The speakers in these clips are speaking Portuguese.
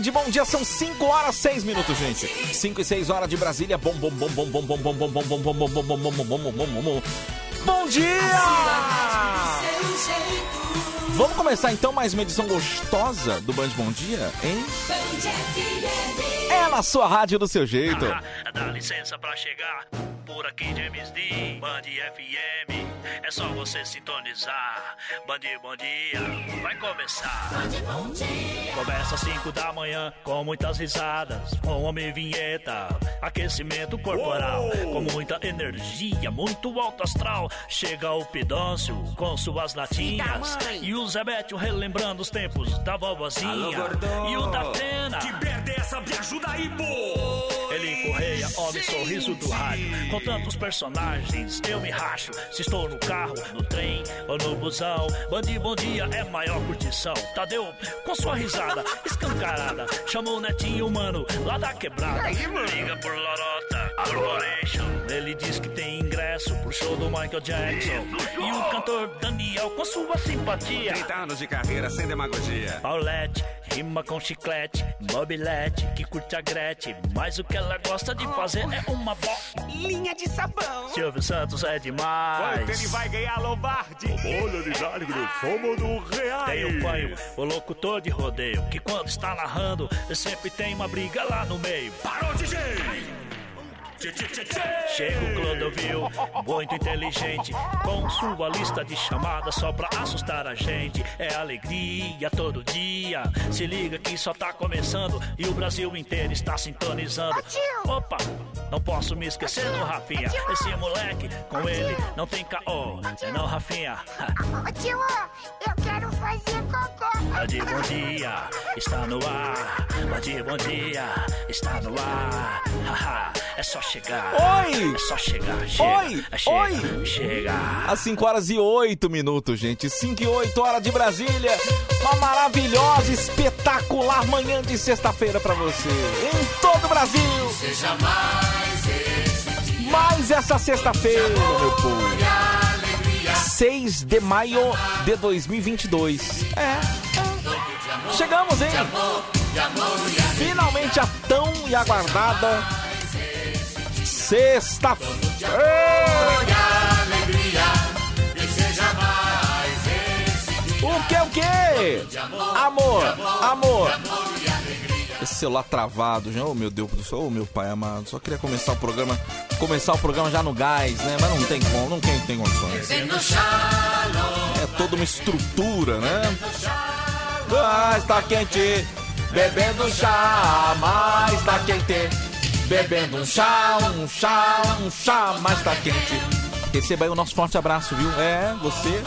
De bom dia, são 5 horas 6 minutos, gente. 5 e 6 horas de Brasília. Bom, bom, bom, bom, bom, bom, bom, bom, bom, bom, bom, bom, bom, bom, bom, bom, bom, bom, bom. Bom dia! Vamos começar então mais uma edição gostosa do Band Bom Dia, hein? É na sua rádio do seu jeito. Dá licença pra chegar por aqui James D, Band FM. É só você sintonizar. Band Bom Dia vai começar. Começa às 5 da manhã com muitas risadas, com homem vinheta, aquecimento corporal, com muita energia, muito alto astral. Chega o Pidôncio com suas latinhas e o Zebetio relembrando os tempos da vovozinha e o da Pena. Que merda é essa? Me ajuda aí, pô! Ele Correia, homem sorriso do rádio. Tantos personagens, eu me racho. Se estou no carro, no trem ou no busão. Bandi Bom Dia é maior curtição. Tadeu, com sua risada escancarada, chamou o netinho humano lá da quebrada. Liga por Lorota Corporation. Ele diz que tem ingresso pro show do Michael Jackson. E o cantor Daniel, com sua simpatia. 30 anos de carreira sem demagogia. Paulette, rima com chiclete, mobilete, que curte a Gretchen. Mas o que ela gosta de fazer é uma De sabão. Silvio Santos é demais. Quanto ele vai ganhar Lombardi? Olha de Jágre, fama do real. Tem o panho, o locutor de rodeio, que quando está narrando, sempre tem uma briga lá no meio. Parou, DJ! Chega o Clodovil, muito inteligente, com sua lista de chamadas só pra assustar a gente. É alegria todo dia. Se liga que só tá começando e o Brasil inteiro está sintonizando. Opa, não posso me esquecer do Rafinha. Esse moleque, com ele não tem caô. É não, Rafinha? Ô tio, eu quero fazer cocô. Band Bom Dia está no ar. Band Bom Dia está no ar. Haha, é só chegar. Oi! É só chegar. Chega, Oi! chega, Oi! Chega. Às 5 horas e 8 minutos, gente. 5 e 8 horas de Brasília. Uma maravilhosa, espetacular manhã de sexta-feira pra você. Em todo o Brasil. Seja mais esse dia. Mais essa sexta-feira, meu povo. Alegria. 6 de maio de 2022. É. é. Chegamos, hein? Finalmente a tão e aguardada sexta-feira. O que, o que? Amor, amor. Esse celular travado, já, oh meu Deus do céu, oh meu pai amado, só queria começar o programa, começar o programa já no gás, né? Mas não tem como, não tem, tem condições. É toda uma estrutura, né? Mas tá quente, bebendo chá, mas tá quente. Bebendo um chá, um chá, um chá, mas tá quente. Receba aí o nosso forte abraço, viu? É, você,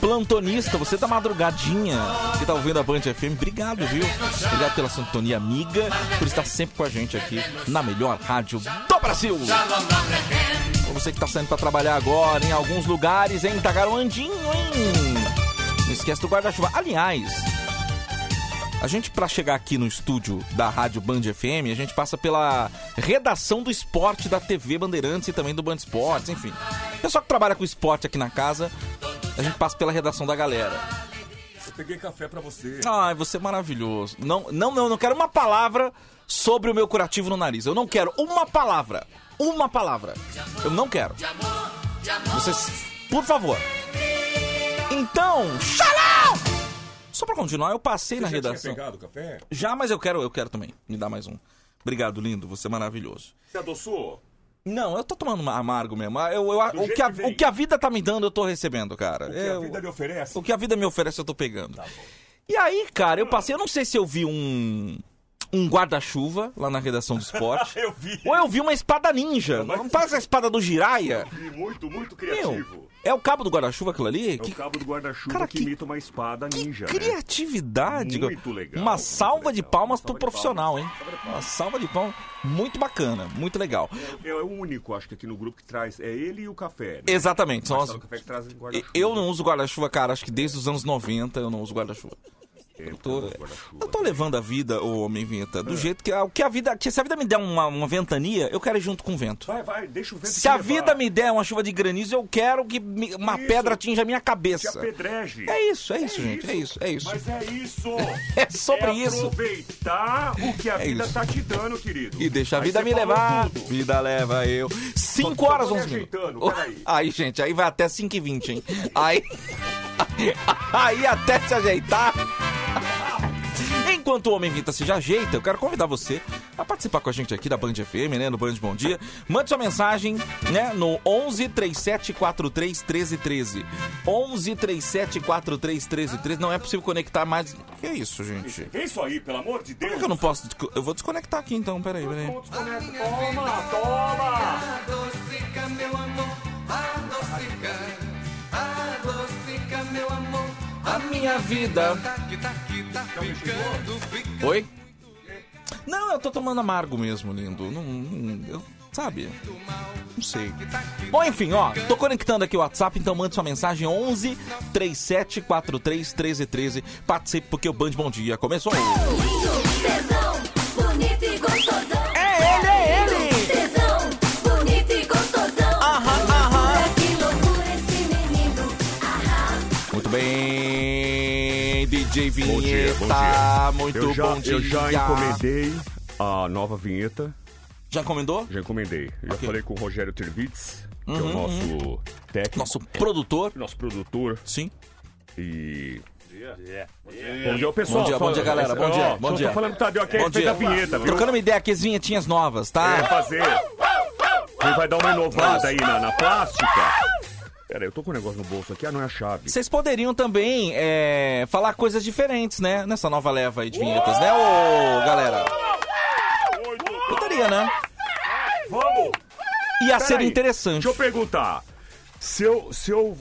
plantonista, você da madrugadinha que tá ouvindo a Band FM, obrigado, viu? Obrigado pela sintonia amiga, por estar sempre com a gente aqui na melhor rádio do Brasil. Pra você que tá saindo pra trabalhar agora, em alguns lugares, hein? Tá garoandinho, hein? Esquece do guarda-chuva. Aliás, A gente, pra chegar aqui no estúdio da Rádio Band FM, a gente passa pela redação do esporte da TV Bandeirantes e também do Band Esportes, enfim. Pessoal que trabalha com esporte aqui na casa, a gente passa pela redação da galera. Eu peguei café pra você. Ai, você é maravilhoso. Não, não, não, não quero uma palavra sobre o meu curativo no nariz. Eu não quero uma palavra. Uma palavra. Eu não quero. Vocês, por favor. Então, xalão! Só pra continuar, eu passei na Você já tinha redação. pegado o café? Já, mas eu quero, eu quero também. Me dá mais um. Obrigado, lindo. Você é maravilhoso. Você adoçou? Não, eu tô tomando uma- amargo mesmo. Eu, eu- o, que a, que o que a vida tá me dando, eu tô recebendo, cara. O que Eu- a vida lhe oferece? o que a vida me oferece, eu tô pegando. E aí, cara, eu passei, eu não sei se eu vi um. Um guarda-chuva lá na redação do esporte. Eu vi. Ou eu vi uma espada ninja. mas- Não parece a espada do Jiraya? Vi muito, muito Meu, criativo. é o cabo do guarda-chuva aquilo ali? É Que o cabo do guarda-chuva Cara, que, que- imita uma espada ninja, né? criatividade. Muito legal, Uma salva de legal. palmas Uma pro salva de profissional, hein? palmas. De palmas. Uma salva de palmas. Muito bacana, muito legal. É, é o único, acho que aqui no grupo que traz. É ele e o café. Né? Exatamente. São as... Marcelo Café que traz guarda-chuva. Eu não uso guarda-chuva, cara. Acho que desde os anos 90 eu não uso guarda-chuva. É, tô-. Eu tô levando a vida, ô homem vinheta, do jeito que que a vida. Que se a vida me der uma, uma ventania, eu quero ir junto com o vento. Vai, vai, deixa o vento Se a levar. vida me der uma chuva de granizo, eu quero que me- uma Isso. pedra atinja a minha cabeça. apedreje. É isso, é isso, gente. É isso, é isso. Mas é isso. É sobre isso. aproveitar o que a É vida isso. tá te dando, querido. E deixa a vida me levar. tudo. Vida leva eu. 5 Só- só horas, tô me 11 minutos. peraí. Aí, gente, aí vai até 5 e 20, hein? Aí. Aí até se ajeitar. Enquanto o Homem Vinta se já ajeita, eu quero convidar você a participar com a gente aqui da Band FM, né? No Band Bom Dia. Mande sua mensagem, né? No 11 37 43 13 13. 11 37 43 13 13. Não é possível conectar mais. Que é isso, gente? Que isso aí, pelo amor de Por Deus? que que eu não posso. Eu vou desconectar aqui então, peraí, peraí. Toma, toma. Adocica, meu amor, adocica, adocica, meu amor. A minha vida. Oi? Não, eu tô tomando amargo mesmo, lindo. Não, não- eu, sabe? Não sei. Bom, enfim, ó, tô conectando aqui o WhatsApp, então mande sua mensagem 11 37 43 13 13. Participe porque o Band Bom Dia começou. Tesão, bonito e gostosão. É ele, é ele! Tesão, bonito e gostosão. Aham, aham. Que loucura esse menino. Muito bem, DJ Vinheta. Bom dia, bom dia. Muito eu já, bom dia. Eu já encomendei a nova vinheta. Já encomendou? Já encomendei. Já Ok. falei com o Rogério Tervitz, que é Uhum, o nosso técnico. Nosso produtor. Nosso produtor. Sim. E. Bom dia, pessoal. Bom dia, bom dia, galera. Bom dia, bom dia. Tô falando que Tadeu aqui é Bom dia. da vinheta, viu? Trocando uma ideia aqui, as vinhetinhas novas, Vai tá? fazer. Ele vai dar uma inovada aí na, na plástica. Pera aí, eu tô com um negócio no bolso aqui. Ah, não é a chave. Vocês poderiam também é, falar coisas diferentes, né? Nessa nova leva aí de vinhetas, né, ô galera? Poderia, né? Vamos! Ia Pera ser aí, interessante. Deixa eu perguntar. Se eu. Se eu.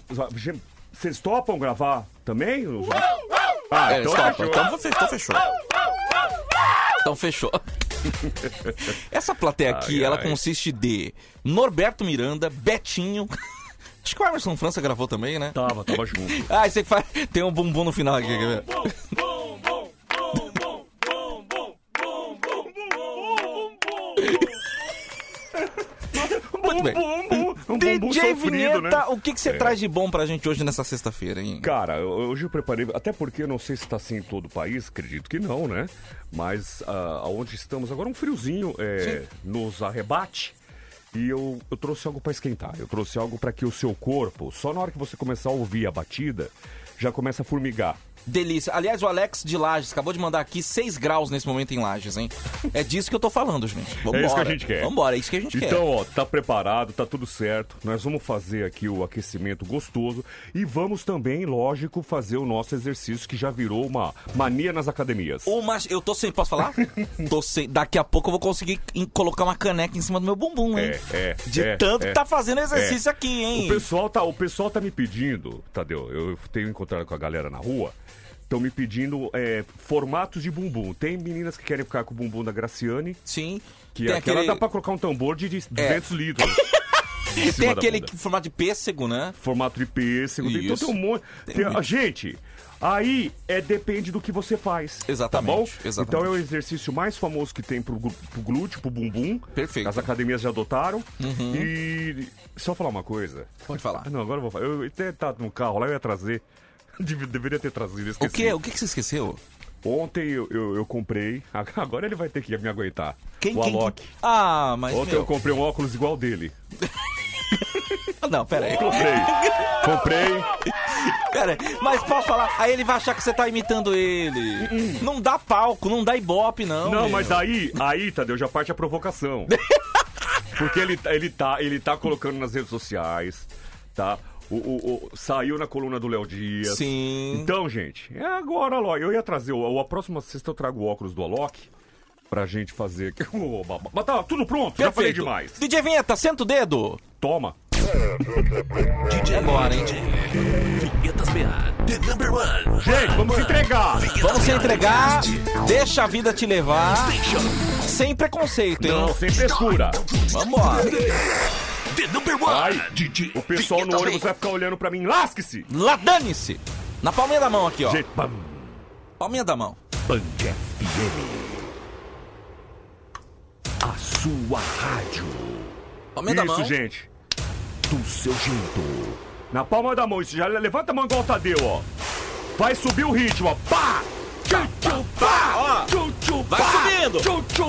Vocês topam gravar também? Ah, É, então fechou. Então, então fechou. Então fechou. Essa plateia aqui, Ai, ela ai. consiste de Norberto Miranda, Betinho. Acho que o Emerson França gravou também, né? Tava, tava junto. Ah, esse que faz. Tem um bumbum no final aqui, quer ver? Muito bem. Um bumbum DJ sofrido, Vinheta, né? o que, que você traz de bom pra gente hoje nessa sexta-feira, hein? Cara, hoje eu preparei, até porque eu não sei se está assim em todo o país, acredito que não, né? Mas ah, aonde estamos agora, um friozinho é, nos arrebate. E eu, eu trouxe algo para esquentar. Eu trouxe algo para que o seu corpo, só na hora que você começar a ouvir a batida, já começa a formigar. Delícia. Aliás, o Alex de Lages acabou de mandar aqui 6 graus nesse momento em Lages, hein? É disso que eu tô falando, gente. Vambora. É isso que a gente quer. Vambora, é isso que a gente quer. Então, ó, tá preparado, tá tudo certo. Nós vamos fazer aqui o aquecimento gostoso e vamos também, lógico, fazer o nosso exercício que já virou uma mania nas academias. Uma, eu tô sem. Posso falar? tô sem. Daqui a pouco eu vou conseguir colocar uma caneca em cima do meu bumbum, hein? É, é. De é, tanto é. que tá fazendo exercício É. aqui, hein? O pessoal, tá, o pessoal tá me pedindo, Tadeu, eu tenho encontrado com a galera na rua, estão me pedindo é, formatos de bumbum. Tem meninas que querem ficar com o bumbum da Graciane, Sim. que tem aquela aquele, dá pra colocar um tambor de 200 litros. em tem aquele bunda. formato de pêssego, né? Formato de pêssego, tem, então Isso. tem um monte. tem- a gente, Aí é depende do que você faz. Exatamente, Tá bom? exatamente. Então é o exercício mais famoso que tem pro, pro glúteo, pro bumbum. Perfeito. Uhum. As academias já adotaram. E só falar uma coisa. Pode falar. Não, agora eu vou falar. Eu até tá no carro lá, eu ia trazer. Deve- Deveria ter trazido, O esqueci. que, o que que você esqueceu? Ontem eu, eu, eu comprei. Agora ele vai ter que me aguentar. o Alok. Ah, mas Ontem meu... eu comprei um óculos igual dele. Não, pera aí. Comprei. comprei. Pera aí. Mas posso falar? Aí ele vai achar que você tá imitando ele. Não dá palco, não dá ibope, não. Não, meu. mas aí, aí, Tadeu, já parte a provocação. Porque ele, ele, tá, ele tá colocando nas redes sociais, tá? O, o- o- saiu na coluna do Léo Dias. Sim. Então, gente, é agora, Alok. Eu ia trazer, o, a próxima sexta eu trago o óculos do Alok pra gente fazer. Ô, babá. Mas tá tudo pronto, já falei Perfeito. demais. DJ Vinheta, senta o dedo. Toma. DJ Agora, hein? Vinhetas BA, the number one. Gente, vamos entregar. Vamos se entregar, deixa a vida te levar, sem preconceito, hein? Não, sem frescura. Vambora. The number one. Ai, DJ O pessoal no ônibus vai ficar olhando pra mim. Lasque-se! Lá, dane-se. Na palminha da mão aqui, ó. Gente, bam, Palminha da mão. Band FM. A sua rádio. Palminha da mão. Isso, gente. Do seu jeito. Na palma da mão. Isso já levanta a mão igual o Tadeu, ó. Vai subir o ritmo, ó. Pá! Vai subindo.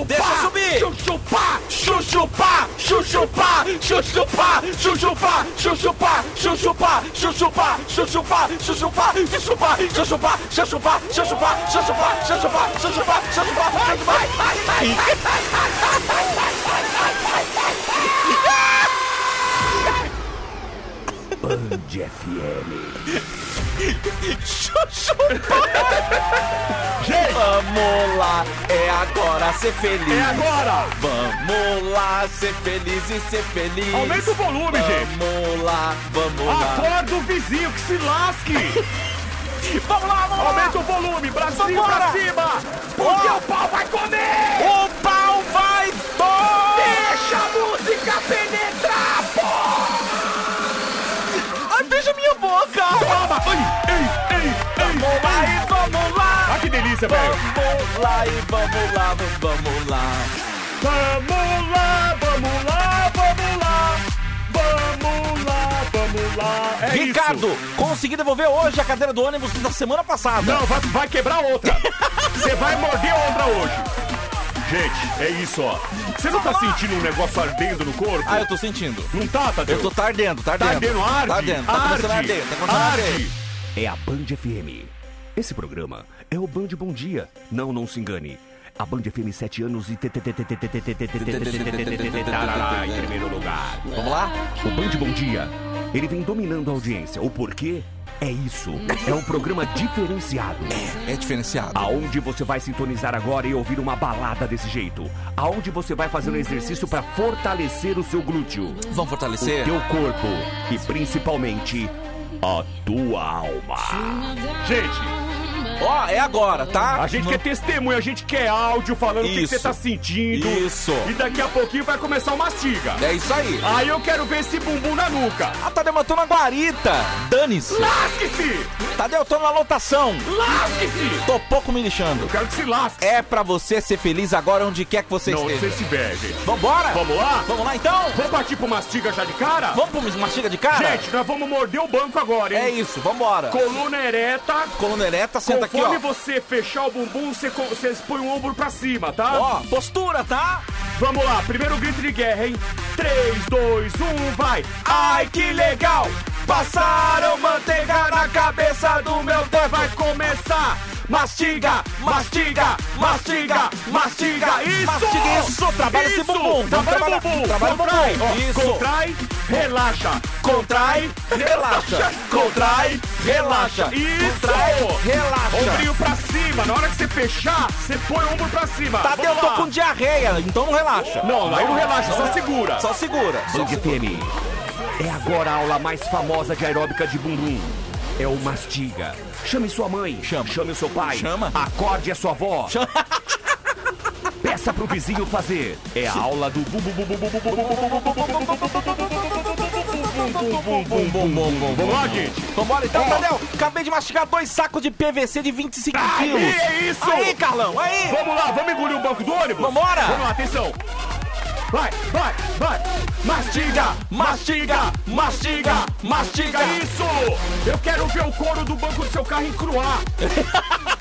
Deixa subir. Tchu, tchu, pá! Tchu, tchu, pá! Tchu, tchu, pá! Tchu, tchu, pá! Tchu, tchu, pá! Tchu, tchu, pá! Tchu, tchu, pá! Tchu, tchu, pá! Tchu, tchu, pá! Tchu, tchu, pá! Tchu, tchu, pá! Tchu, tchu, pá! Tchu, tchu, pá! Tchu, tchu, pá! Tchu, tchu, pá! Tchu, tchu, pá! Tchu, tchu, pá! Tchu, tchu, pá! Tchu, tchu, pá! Ai, ai, ai. Band FM. Gente, Vamos lá, é agora ser feliz. é agora! Vamos lá, ser feliz e ser feliz. Aumenta o volume, gente! Vamos lá, vamos lá. Acorda o vizinho que se lasque! Vamos lá, vamos lá. Aumenta o volume, Brasil pra cima! Porque Ó. o pau vai comer! Beija minha boca. Toma! Ai, ei, ei, ei! Vamos lá e vamos lá. Ah, que delícia, velho! Vamos lá e vamos lá, vamos lá. Vamos lá, vamos lá, vamos lá! Vamos lá, vamos lá! É Ricardo, isso! consegui devolver hoje a cadeira do ônibus da semana passada. Não, vai, vai quebrar outra! Você vai morder outra hoje! Gente, é isso, ó. Você não tá sentindo um negócio ardendo no corpo? Ah, eu tô sentindo. Não tá, Tadeu? Eu tô tá ardendo, tá Tá ardendo. ardendo, arde! Tá ardendo, tá começando a arde, arder, tá começando a arder. arde. É a Band FM. Esse programa é o Band Bom Dia. Não, não se engane. A Band FM 7 anos e... Tarará, em primeiro lugar. Vamos lá? O Band Bom Dia, ele vem dominando a audiência. O porquê? É isso. É um programa diferenciado. É diferenciado. Aonde você vai sintonizar agora e ouvir uma balada desse jeito? Aonde você vai fazer um exercício para fortalecer o seu glúteo, Vamos o fortalecer? teu corpo e principalmente a tua alma. Gente, Ó, é agora, tá? a gente quer testemunho, a gente quer áudio falando o que que Isso. você tá sentindo. Isso. E daqui a pouquinho vai começar o mastiga. É isso aí. Aí eu quero ver esse bumbum na nuca. Ah, Tadeu, eu tô na guarita. Dane-se. Lasque-se! Tadeu, eu tô na lotação. Lasque-se! Tô pouco me lixando. Eu quero que se lasque. É pra você ser feliz agora onde quer que você Não, esteja. você estiver, gente. Vambora? Vamos lá? Vamos lá então? Vamos partir pro mastiga já de cara? Vamos pro mastiga de cara? Gente, nós vamos morder o banco agora, hein? É isso, vambora. Coluna ereta. Coluna ereta, senta aqui, Conforme ó. você fechar o bumbum, você, põe o ombro pra cima, tá? Ó, postura, tá? Vamos lá, primeiro grito de guerra, hein? 3, 2, 1, vai! Ai, que legal! Passaram manteiga na cabeça do meu dedo, vai começar! Mastiga, mastiga, mastiga, mastiga, isso! Mastiga isso, trabalha esse Isso! bumbum, vamos Trabalha o bumbum, trabalha o bumbum, isso. contrai, relaxa, contrai, Relaxa. contrai, relaxa, isso! Contrai, relaxa. Ombrinho pra cima, na hora que você fechar, você põe o ombro pra cima. Tadeu, eu tô com diarreia, então não relaxa. Não, aí não relaxa, só segura. Só segura. Band FM. É agora a aula mais famosa de aeróbica de bumbum. É o mastiga. Chame sua mãe. Chama. Chame o seu pai. Chama. Acorde a sua avó. Peça pro vizinho fazer. É a aula do bum, bum, bum, bum, bum, bum, bum. Vamos lá, gente? Vambora então, Ó. Tadeu. Acabei de mastigar dois sacos de PVC de 25 Aí, quilos. é isso! Aí, Carlão, aí. Vamos lá, vamos engolir o banco do ônibus? Vambora! Vamos lá, atenção! Vai, vai, vai! Mastiga, mastiga, mastiga, mastiga isso! Eu quero ver o couro do banco do seu carro encruar!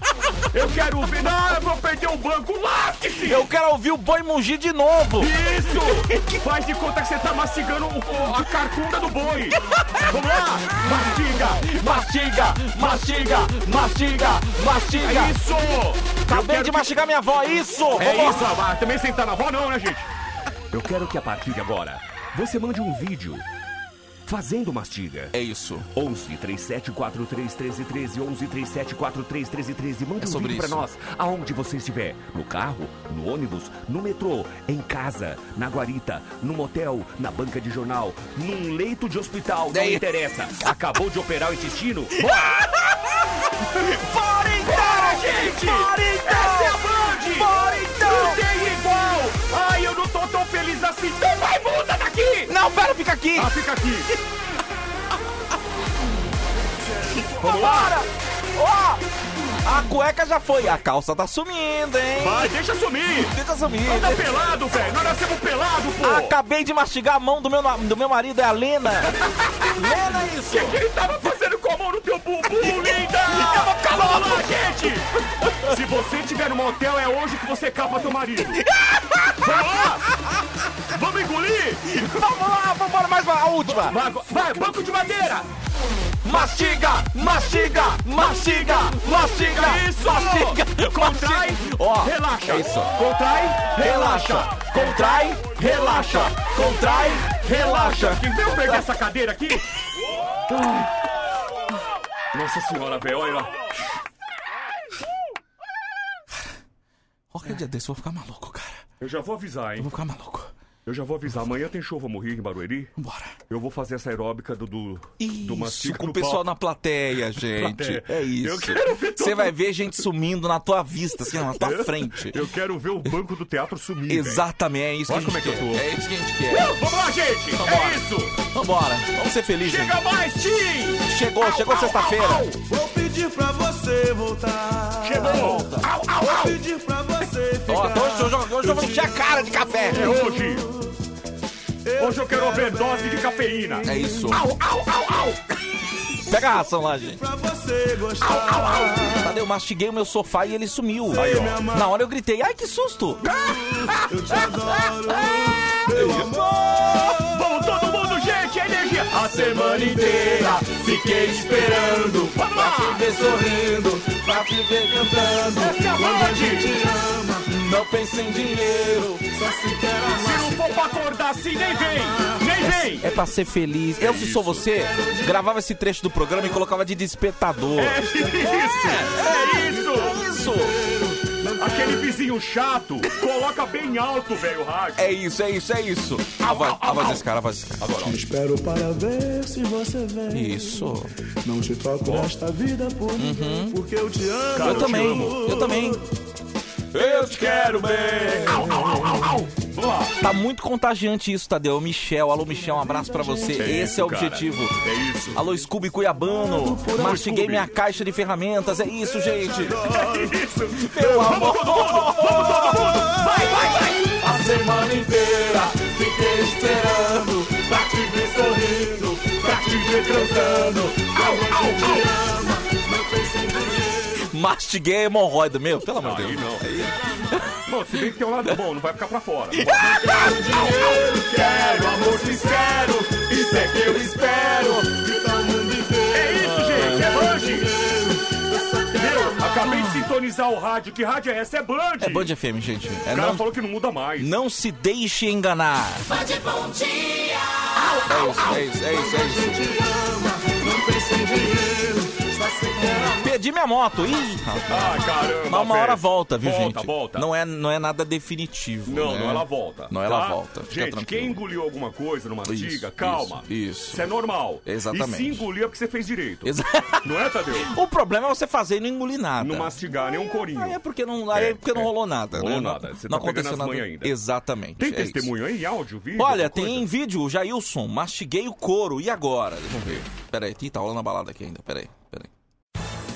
Eu quero ver. Não, eu vou perder o banco, lasque-se! Eu quero ouvir o boi mugir de novo. Isso! Faz de conta que você tá mastigando o- a carcunda do boi! Vamos lá! Mastiga, mastiga, mastiga, mastiga, mastiga! É isso! Acabei de mastigar minha avó, isso! É Vamos isso, ah, também sentar na avó não, né, gente? Eu quero que a partir de agora você mande um vídeo fazendo mastiga. É isso. 11 37 43 13 13 11 37 43 13 13 Manda É um vídeo pra isso. nós, aonde você estiver. No carro, no ônibus, no metrô, em casa, na guarita, no motel, na banca de jornal, num leito de hospital, não É interessa. Acabou de operar o intestino? Bora! Bora então! Gente! Bora então! Essa é a Band! Bora então! Não tem igual! Ai, eu não tô tão feliz assim! Então vai, muda daqui! Não, pera, fica aqui! Ah, fica aqui! Vamos lá! Ó! A cueca já foi, a calça tá sumindo, hein? Vai, deixa sumir! Deixa sumir. Anda pelado, velho! Nós nascemos pelado, pô! Acabei de mastigar a mão do meu, do meu marido, é a Lena. Lena, isso! O que ele tava fazendo com mão no teu bumbum, linda? Vamos louco. lá, gente! Se você tiver no motel, é hoje que você capa teu marido! Vamos lá! Vamos engolir! Vamos lá, vambora, mais uma, a última! Vai, vai, banco de madeira! Mastiga, mastiga, mastiga, mastiga, Isso! mastiga, Contrai. Ó, relaxa. é isso. Contrai, relaxa. Contrai, relaxa, contrai, relaxa. Quem veio pegar essa cadeira aqui? Nossa senhora, velho, olha lá. Qualquer dia desse eu vou ficar maluco, cara. Eu já vou avisar, Eu hein? vou ficar maluco. Eu já vou avisar. Amanhã tem show Vamos Rir em Barueri. Vambora. Eu vou fazer essa aeróbica do, do, do Isso, mastiga com o pessoal palco. na plateia, gente. Plateia. É isso. Eu quero ver todo Você vai ver gente sumindo na tua vista, assim, na tua frente. Eu quero ver o banco do teatro sumir. Exatamente, é isso que Olha a gente como é que eu quer. tô. É isso que a gente quer. Uh, vamos lá, gente! Vambora. É isso! Vambora, vamos ser felizes. Chega mais, Tim! Chegou, Au, chegou au, sexta-feira. au, au. Vou pedir pra você voltar. Chegou! Au, au, Vou au! pedir pra você ficar. Ó, hoje, hoje, hoje eu vou encher a cara de café. É hoje! Hoje eu quero overdose de cafeína! É isso. Au, au, au, au! Pega a ração lá, gente. Pra você gostar. Cadê? Eu mastiguei o meu sofá e ele sumiu. Aí, ó. Na hora eu gritei, ai que susto! Eu te adoro. Meu amor. Energia! A semana inteira fiquei esperando! Vamos lá! ver sorrindo, pra te ver cantando. Essa é a Band! Não pense em dinheiro. Se não for pra acordar assim, nem vem! Nem vem! É pra ser feliz. Eu, se sou você, gravava esse trecho do programa e colocava de despertador. É isso! É isso! Isso! Aquele vizinho chato, coloca bem alto, velho, o rádio. É isso, é isso, é isso. A voz, a voz desse cara, a voz desse cara. Agora, Espero para ver se você vem. Isso. Não te troco nesta vida por ninguém, porque eu te amo. Cara, Eu te também, amo. eu também. Eu te quero bem! Au, au, au, au, au. Vamos lá! Tá muito contagiante isso, Tadeu. Michel, alô Michel, um abraço pra você. É Esse isso, é o cara. objetivo. É isso. Alô Scooby Cuiabano, mastiguei minha caixa de ferramentas. É isso, gente. Isso! Meu amor. todo mundo! Vamos todo mundo! Vai, vai, vai! A semana inteira fiquei esperando Pra te ver sorrindo, pra te ver transando. Au, au, au! Mastiguei a hemorroida, meu, pelo amor de Aí Deus. não. Bom, se bem que tem um lado bom, não vai ficar pra fora. Quero amor sincero, isso é que eu espero. Mundo inteiro. É isso, gente, é Band! Acabei de sintonizar o rádio. Que rádio é essa? É Band! É Band FM, gente. É O cara não, falou que não muda mais. não se deixe enganar. É isso, é isso, é isso, é isso. Não pense em dinheiro, Perdi minha moto. Ih. Ah, caramba. Mas uma hora velho. volta, viu, volta, gente? Volta, Não é, não é nada definitivo. Não, né? não, ela volta. Não, ela tá? volta. Fica Gente, tranquilo. quem engoliu alguma coisa numa Isso, mastiga, calma. isso, isso. Isso é normal. Exatamente. E se engoliu é porque você fez direito. Exa- Não é, Tadeu? O problema é você fazer e não engolir nada. Não mastigar nem um corinho. Aí é porque não, aí é É, porque não é. rolou nada, Não né? rolou nada. Você não tá aconteceu nada. ainda. Exatamente. Tem é isso. testemunho aí, áudio, vídeo? Olha, tem coisa? vídeo, Jailson, mastiguei o couro. E agora? Vamos ver. Peraí, tá rolando a balada aqui ainda. Peraí.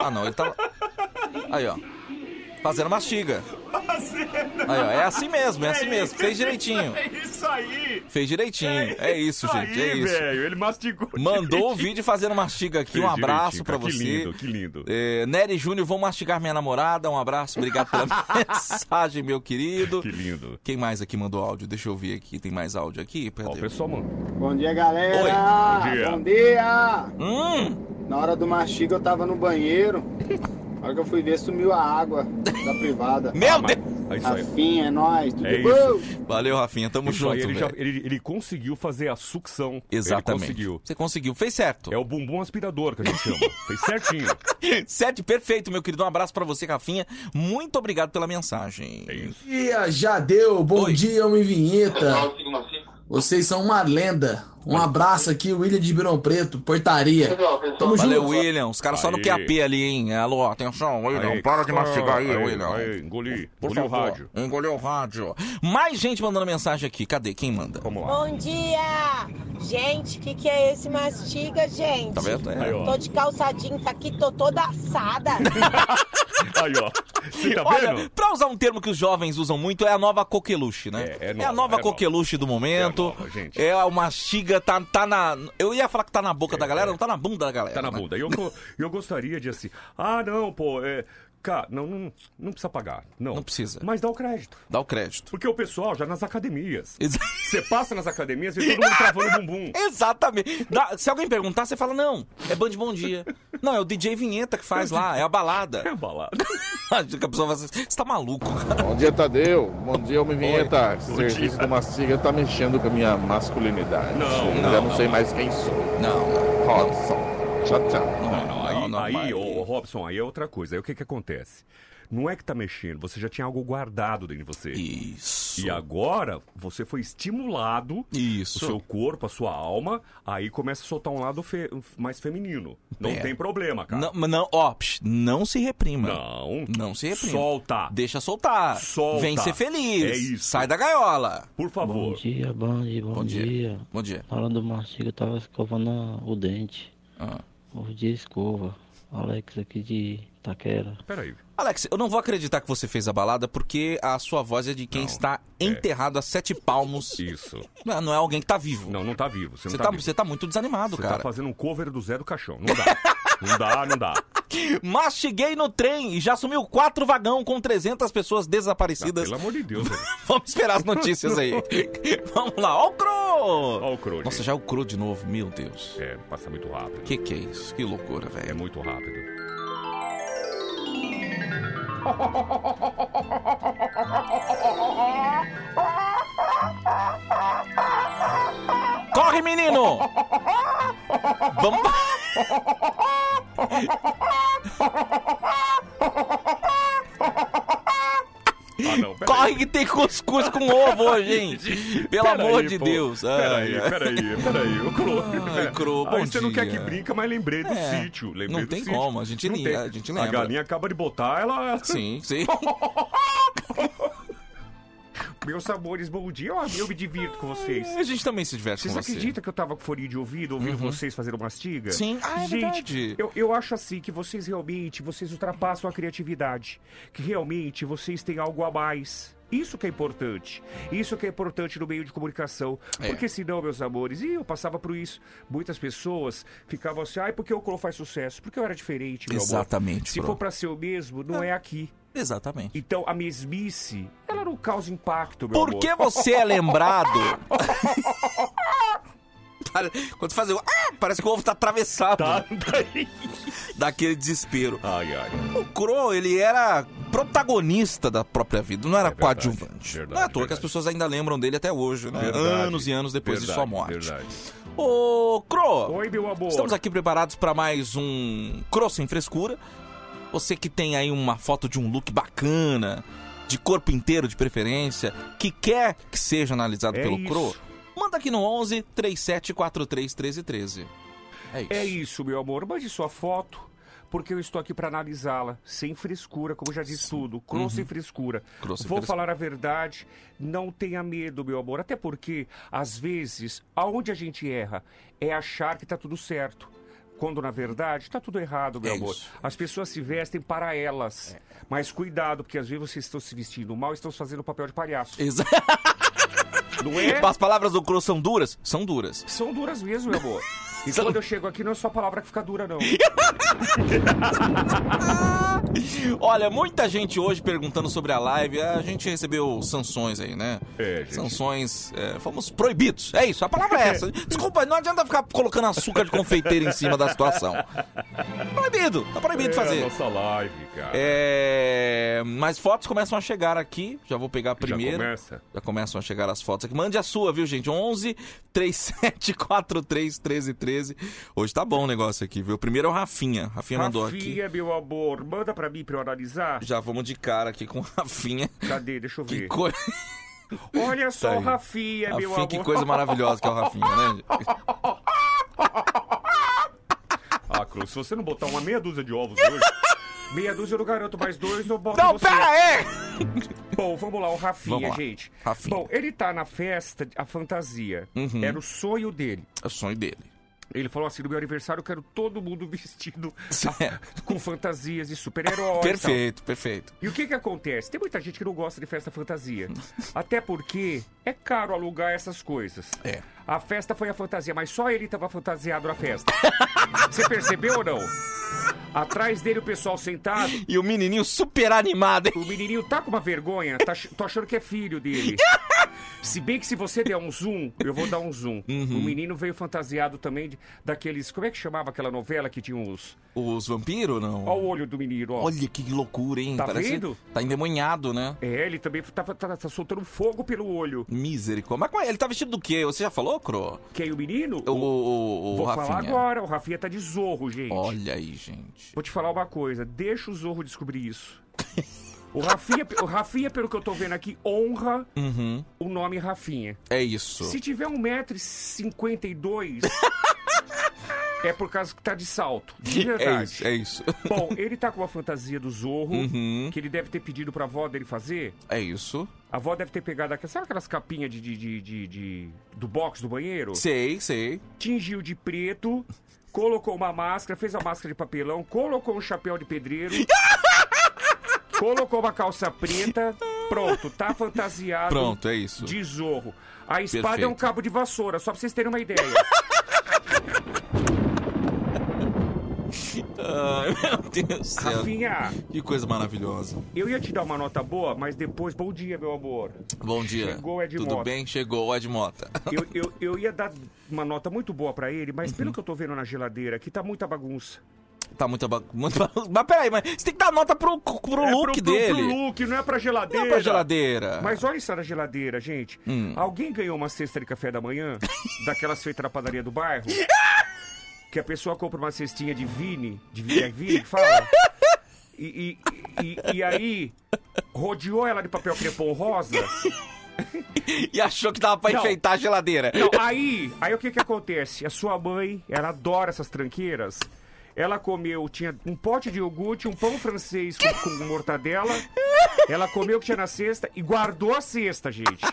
Ah, não, ele tá. Aí, ó. Fazendo mastiga. Aí, ó. É assim mesmo, é assim mesmo. Fez direitinho. É isso aí! Fez direitinho. É isso, gente. É aí, isso. velho, ele mastigou. Mandou o direitinho. vídeo fazendo mastiga aqui. Fez Um abraço cara. você. Que lindo, que lindo. É, Nery Júnior, vou mastigar minha namorada. Um abraço, obrigado pela mensagem, meu querido. Que lindo. Quem mais aqui mandou áudio? Deixa eu ver aqui. Tem mais áudio aqui? Ó, o pessoal, mano. Bom dia, galera! Oi. Bom dia. Bom dia! Hum, Na hora do mastiga eu tava no banheiro. Na hora que eu fui ver, sumiu a água da privada. meu Ah, mas- Deus! É isso. Rafinha, é nóis, tudo É bom? Valeu, Rafinha. Tamo Isso junto, aí, ele, já, ele, ele conseguiu fazer a sucção. Exatamente. Ele conseguiu. Você conseguiu. Fez certo. É o bumbum aspirador que a gente chama. Fez certinho. Certo, perfeito, meu querido. Um abraço pra você, Rafinha. Muito obrigado pela mensagem. É isso. dia, já deu. Bom Oi. dia, homem vinheta. Vocês são uma lenda. Um abraço aqui, William de Ribeirão Preto, portaria. Tamo Valeu, junto. William. Os caras só no. QAP ali, hein? Alô, atenção, William. Aí. para de mastigar aí, Aí, William. aí, engoli. Por engoli o favor, rádio. Engoliu o rádio. Mais gente mandando mensagem aqui. Cadê? Quem manda? Vamos lá. Bom dia! Gente, o que, que é esse mastiga, gente? Tá vendo? É. Aí. Tô de calçadinho, tá aqui, tô toda assada. Aí, ó. Você tá Olha, vendo? pra usar um termo que os jovens usam muito, é a nova coqueluche, né? É, é a nova, nova é nova. coqueluche do momento. É nova, gente. É o mastiga, tá, tá na. Eu ia falar que tá na boca da galera, é. não tá na bunda da galera. Tá na né? bunda. E eu, eu gostaria de assim. Ah, não, pô, é. Cara, não, não, não precisa pagar. Não. Não precisa. Mas dá o crédito. Dá o crédito. Porque o pessoal já nas academias. Exa- Você passa nas academias e todo mundo travando o bumbum. Exatamente. Dá- se alguém perguntar, você fala, não, é Band Bom Dia. Não, é o DJ Vinheta que faz lá, é a balada. É balada. Acho que a pessoa vai assim, você tá maluco, cara. Bom dia, Tadeu. Bom dia, homem vinheta. Esse serviço dia. do Mastiga tá mexendo com a minha masculinidade. Não, Eu não, já não, não, sei não. mais quem sou. Não, não. Robson. Tchau, tchau. Não, não, Não, aí mas- Robson, aí é outra coisa. Aí o que que acontece? Não é que tá mexendo, você já tinha algo guardado dentro de você. Isso. E agora você foi estimulado, Isso. o seu corpo, a sua alma, aí começa a soltar um lado fe- mais feminino. Não É. tem problema, cara. Não, mas não, ó, psh, não se reprima. Não. Não se reprima. Solta. Deixa soltar. Solta. Vem ser feliz. É isso. Sai da gaiola. Por favor. dia, bom dia, bom, Bom dia. dia. Bom dia. Na hora do mastiga eu tava escovando o dente. Ah. Hoje dia escova. Alex aqui de Taquera. Peraí. Alex, eu não vou acreditar que você fez a balada porque a sua voz é de quem está enterrado a sete palmos. Isso. Não, não é alguém que tá vivo. Não, não tá vivo. Você, Você não tá, vivo. você tá muito desanimado, Você cara. tá fazendo um cover do Zé do Caixão. Não dá. não dá, não dá. Mastiguei no trem e já sumiu quatro vagão com 300 pessoas Ah, desaparecidas. pelo amor de Deus. velho. Vamos esperar as notícias aí. Vamos lá, ó o Cro! Ó o Cro, Nossa, já é o Cro de novo, meu Deus. É, passa muito rápido. Que que é isso? Que loucura, É velho. muito rápido. Corre, menino! Vamos. Ah, não. Corre que tem cuscuz com ovo hoje, hein? Pelo Peraí, amor de pô. Deus. Peraí, peraí, peraí. Ô, Cro. Ai, Cro, Aí você não quer dia. que brinca, mas lembrei do É, sítio. Lembrei não do tem sítio. como, a gente Não li- tem. a gente A lembra. galinha acaba de botar, ela... Sim, sim. Meus sabores, bom dia. Ó, eu me divirto com vocês. A gente também se diverte Vocês com você. acreditam que eu tava com fone de ouvido, ouvindo Uhum. vocês fazendo mastiga? Sim. Ah, é Gente, verdade. eu, eu acho assim que vocês realmente, vocês ultrapassam a criatividade. Que realmente vocês têm algo a mais. Isso que é importante. Isso que é importante no meio de comunicação. É. Porque senão, meus amores, e eu passava por isso. Muitas pessoas ficavam assim, ai, porque o Colo faz sucesso? Porque eu era diferente, meu amor. Exatamente, Se Cro. for pra ser o mesmo, não é aqui. Exatamente. Então, a mesmice, ela não causa impacto, meu Por amor. que você é lembrado? Quando você faz o. Ah, parece que o ovo tá atravessado. Tá, Daquele desespero. Ai, ai. O Crow, ele era protagonista da própria vida, não era coadjuvante. verdade, não é à toa que verdade. as pessoas ainda lembram dele até hoje, né? Verdade. Anos e anos depois de Verdade, sua morte. Verdade. Ô, Cro! Oi, meu amor. Estamos aqui preparados para mais um Cro sem frescura. Você que tem aí uma foto de um look bacana, de corpo inteiro de preferência, que quer que seja analisado É pelo isso. Cro, manda aqui no 11 3743 1313. É isso. É isso, meu amor. Mande sua foto, porque eu estou aqui para analisá-la, sem frescura, como já disse tudo. Cro Uhum. sem frescura. Cro sem Vou frescura. falar a verdade, não tenha medo, meu amor. Até porque, às vezes, aonde a gente erra é achar que tá tudo certo. Quando, na verdade, tá tudo errado, meu É amor. isso. As pessoas se vestem para elas. Mas cuidado, porque às vezes vocês estão se vestindo mal e estão fazendo o papel de palhaço. Exa- Não é? As palavras do Cro são duras? São duras. São duras mesmo, meu amor. E São- quando eu chego aqui, não é só a palavra que fica dura, não. Olha, muita gente hoje perguntando sobre a live. A gente recebeu sanções aí, né? É, gente. Sanções. é, fomos proibidos. É isso, a palavra é essa. Desculpa, não adianta ficar colocando açúcar de confeiteiro em cima da situação. Proibido, tá proibido É a fazer. nossa live, cara. É, mas fotos começam a chegar aqui. Já vou pegar a primeira. começa? Já começam a chegar as fotos aqui. Mande a sua, viu, gente? 11 3743 1313. Hoje tá bom o negócio aqui, viu? Primeiro é o Rafinha. Rafinha mandou aqui. Rafinha, meu amor, manda pra mim pra eu analisar. Já vamos de cara aqui com o Rafinha. Cadê? Deixa eu Que ver. coisa. Olha só Tá o aí. Rafinha, meu Rafinha, amor. que coisa maravilhosa que é o Rafinha, né? Ah, Cruz, se você não botar uma meia dúzia de ovos hoje, meia dúzia eu não garanto mais dois, eu boto Não, você. pera aí! Bom, vamos lá, o Rafinha, lá. gente. Rafinha. Bom, ele tá na festa, a fantasia. Uhum. Era o sonho dele. É o sonho dele. Ele falou assim: no meu aniversário eu quero todo mundo vestido Certo. com fantasias de super-heróis. Perfeito, perfeito. E o que que acontece? Tem muita gente que não gosta de festa fantasia. Até porque é caro alugar essas coisas. É. A festa foi a fantasia, mas só ele tava fantasiado na festa. Você percebeu ou não? Atrás dele o pessoal sentado. E o menininho super animado, hein? O menininho tá com uma vergonha, tá, tô achando que é filho dele. Se bem que se você der um zoom, eu vou dar um zoom. Uhum. O menino veio fantasiado também de- daqueles. Como é que chamava aquela novela que tinha os. Os vampiros, não? Olha o olho do menino, ó. Olha que loucura, hein? Tá Parece... vendo? Tá endemoniado, né? É, ele também tá, tá- tá soltando fogo pelo olho. Misericórdia. Mas é? ele tá vestido do quê? Você já falou, Cro? Quem, o menino? O, o, o Vou Rafinha. falar agora, o Rafinha tá de zorro, gente. Olha aí, gente. Vou te falar uma coisa, deixa o Zorro descobrir isso. O Rafinha, o Rafinha, pelo que eu tô vendo aqui, honra Uhum. o nome Rafinha. É isso. Se tiver 1,52m, é por causa que tá de salto. De É verdade. isso, é isso. Bom, ele tá com uma fantasia do Zorro, Uhum. que ele deve ter pedido pra avó dele fazer. É isso. A avó deve ter pegado aquelas, sabe aquelas capinhas de, de, de, de- de- do box do banheiro? Sei, sei. Tingiu de preto, colocou uma máscara, fez a máscara de papelão, colocou um chapéu de pedreiro, colocou uma calça preta, pronto, tá fantasiado Pronto, é isso. de zorro. A espada é um Perfeito. cabo de vassoura, só pra vocês terem uma ideia. Ai, meu Deus do céu. Rafinha, Que coisa maravilhosa. eu ia te dar uma nota boa, mas depois, bom dia, meu amor. Bom dia. Chegou o Ed Tudo Mota. bem? Chegou o Ed Mota. Eu, eu, eu ia dar uma nota muito boa pra ele, mas Uhum. pelo que eu tô vendo na geladeira aqui, tá muita bagunça. Tá muito, aba- muito Mas peraí, mas você tem que dar nota pro, pro É look pro, pro- dele. Pro look, não é pra geladeira. Não é pra geladeira. Mas olha isso na geladeira, gente. Hum. Alguém ganhou uma cesta de café da manhã? daquelas feitas na padaria do bairro? Que a pessoa compra uma cestinha de Vini, de Vini, é Vini que fala? E, e, e, e aí, rodeou ela de papel crepom rosa. E achou que dava pra Não. enfeitar a geladeira. Não, aí, aí o que que acontece? A sua mãe, ela adora essas tranqueiras. Ela comeu, tinha um pote de iogurte, um pão francês com, com mortadela. Ela comeu o que tinha na cesta e guardou a cesta, gente.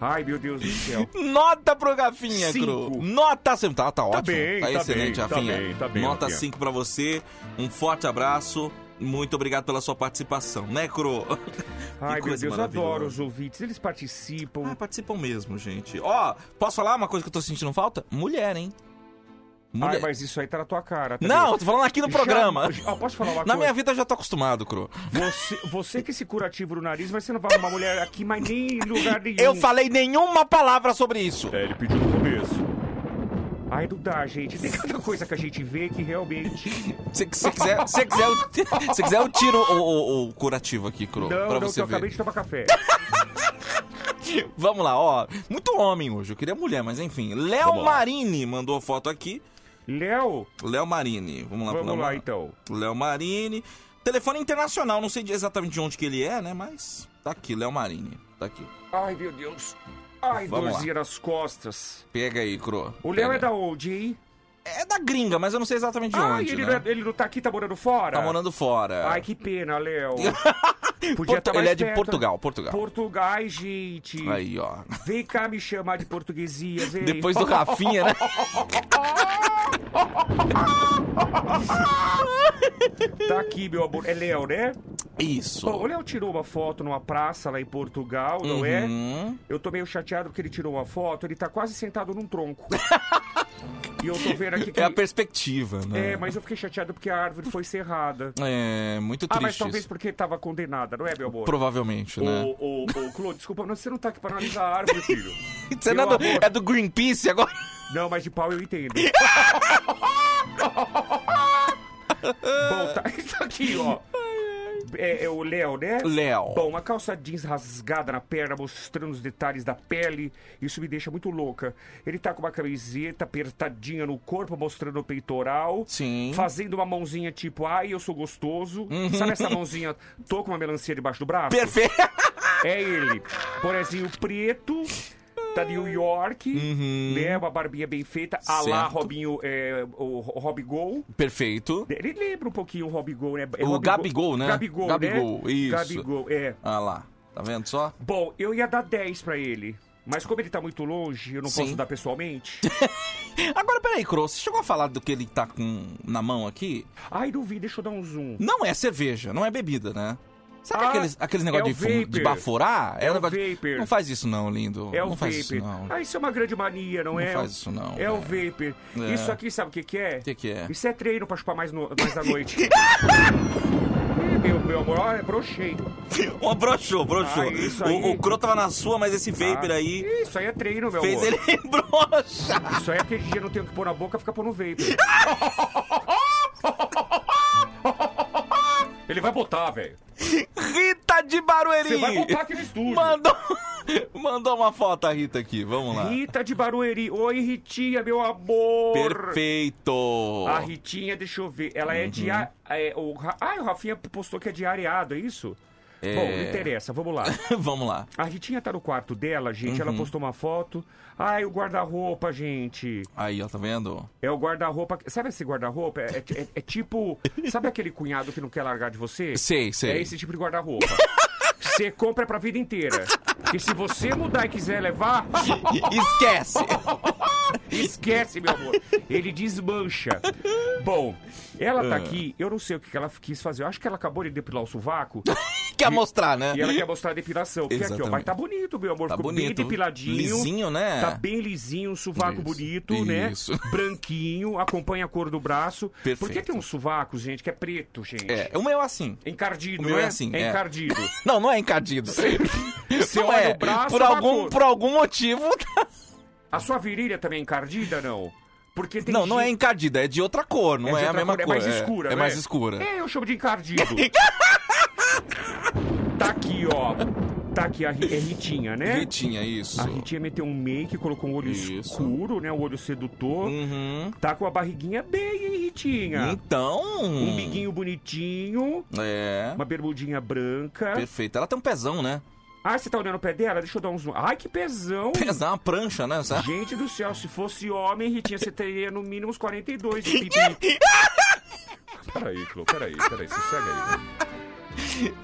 Ai, meu Deus do céu. Nota pro Rafinha, Cinco. Cru. Nota 5. Tá, tá ótimo. bem, tá excelente, bem, tá Rafinha. bem, tá bem, Nota Rafinha. 5 pra você. Um forte abraço. Muito obrigado pela sua participação, né, Cro? Ai, meu Deus, eu adoro os ouvintes. Eles participam. Ah, participam mesmo, gente. Ó, posso falar uma coisa que eu tô sentindo falta? Mulher, hein? Mulher. Ai, mas isso aí tá na tua cara. também. Não, eu tô falando aqui no Já- programa. Ó, posso falar uma Na coisa? minha vida eu já tô acostumado, Cro. Você, você que se curativo no nariz, mas você não vai arrumar mulher aqui, mas nem em lugar nenhum. Eu falei nenhuma palavra sobre isso. É, ele pediu no começo. Ai, não dá, gente. Tem tanta coisa que a gente vê que realmente. Se você quiser, se quiser, eu- se quiser, eu tiro o, o- o curativo aqui, Cro. Não, pra não, você eu ver. acabei de tomar café. Vamos lá, ó. Muito homem hoje. Eu queria mulher, mas enfim. Léo. Marini mandou foto aqui. Léo? Léo Marini. Vamos lá, Vamos lá, Mar- então. Léo Marini. Telefone internacional, não sei exatamente de onde que ele é, né? Mas tá aqui, Léo Marini. Tá aqui. Ai, meu Deus. Ai, Vamos dorzinha nas costas. Pega aí, Cro. O Léo é da onde, hein? É da gringa, mas eu não sei exatamente de Ah, onde, ele, né? é- ele não tá aqui, tá morando fora? Tá morando fora. Ai, que pena, Léo. Portu- tá ele é de perto. Portugal, Portugal. Portugal, gente. Aí, ó. Vem cá me chamar de portuguesia, vem. Depois do Rafinha, né? Tá aqui, meu amor. É Léo, né? Isso. Bom, o Léo tirou uma foto numa praça lá em Portugal, não é? Uhum. Eu tô meio chateado porque ele tirou uma foto, ele tá quase sentado num tronco. e eu tô vendo aqui que. É a perspectiva, né? É, mas eu fiquei chateado porque a árvore foi cerrada. É, muito Ah, triste mas talvez isso. porque tava condenada, não é, meu amor? Provavelmente, né? Ô, ô, ô, Clô, desculpa, mas você não tá aqui pra analisar a árvore, filho. Você não é do, é do Greenpeace agora? Não, mas de pau eu entendo. Bom, tá isso aqui, ó. É, é o Léo, né? Léo. Bom, uma calça jeans rasgada na perna, mostrando os detalhes da pele. Isso me deixa muito louca. Ele tá com uma camiseta apertadinha no corpo, mostrando o peitoral. Sim. Fazendo uma mãozinha tipo, ai, eu sou gostoso. Uhum. Sabe essa mãozinha, tô com uma melancia debaixo do braço? Perfeito. É ele. Bonezinho preto. Da New York, né? Uma barbinha bem feita, a lá Uhum. Robinho, é, o Rob Gol. Perfeito. Ele lembra um pouquinho o Robigol, né? É O Robigol- Gabigol, né? Gabigol, Gabigol, né? isso. Gabigol, é. Ah lá. Tá vendo só? Bom, eu ia dar 10 pra ele. Mas como ele tá muito longe, eu não Sim. posso dar pessoalmente. Agora, peraí, Cro, você chegou a falar do que ele tá com na mão aqui? Ai, não vi, deixa eu dar um zoom. Não é cerveja, não é bebida, né? Sabe Ah, aqueles, aqueles é negócios o de, de baforar? É um o negócio- vapor. Não faz isso não, lindo. É o não faz isso vapor. não. Ah, isso é uma grande mania, não, Não é? faz isso não, É o vapor. É. Isso aqui, sabe o que que é? O que que é? Isso é treino pra chupar mais, no, mais à noite. Meu, meu amor, olha, brochei. Uma broxou, broxou. Ah, isso aí. o, o Cro tava na sua, mas esse vapor Ah, aí Isso aí é treino, meu fez amor. ele broxar. Isso aí é aquele dia não tem o que pôr na boca, fica pondo vapor. Ele vai botar, velho. Rita de Barueri! Você vai botar aqui no estúdio. Mandou, mandou uma foto a Rita aqui, vamos lá. Rita de Barueri. Oi, Ritinha, meu amor. Perfeito! A Ritinha, deixa eu ver. Ela é Uhum. de. a- É, o, ah, o Rafinha postou que é de areado, é isso? É. Bom, não interessa, vamos lá. vamos lá. A Ritinha tá no quarto dela, gente. Ela Uhum. postou uma foto. Ai, o guarda-roupa, gente. Aí, ó, tá vendo? É o guarda-roupa. Sabe esse guarda-roupa? É, é- é tipo. Sabe aquele cunhado que não quer largar de você? Sei, sei. É esse tipo de guarda-roupa. Você compra pra vida inteira. E se você mudar e quiser levar. Esquece! Esquece, meu amor. Ele desmancha. Bom, ela tá Ah. aqui, eu não sei o que ela quis fazer. Eu acho que ela acabou de depilar o sovaco. Quer mostrar, né? E ela quer mostrar a depilação. Porque aqui, ó, Exatamente. mas tá bonito, meu amor. Tá Ficou bem bonito. depiladinho. Lisinho, né? Tá bem lisinho, um sovaco Isso, bonito, né? isso. Branquinho, acompanha a cor do braço. Perfeito. Porque tem uns sovacos, gente, que é preto, gente. É, o meu é assim. Encardido, O meu não é assim, É é. encardido. Não, não é encardido. Você não olha é. o braço, por é algum, por algum motivo. A sua virilha também é encardida, não? Porque tem Não, não é encardida, é de outra cor, não de é, a mesma cor, cor. É mais escura, É né? mais escura. É, eu chamo de encardido. tá aqui, ó. Tá aqui a é Ritinha, né? Ritinha, isso. A Ritinha meteu um make, colocou um olho escuro, né? Um olho sedutor. Tá com a barriguinha bem, hein, Ritinha? Então. Um biguinho bonitinho. É. Uma bermudinha branca. Perfeito. Ela tem um pezão, né? Ah, você tá olhando o pé dela? Deixa eu dar um zoom. Ai, que pezão! Pezão, uma prancha, né? Sabe? Gente do céu, se fosse homem, Ritinha, você teria no mínimo uns 42 de pipi. peraí, Clô, peraí, peraí, sossega aí.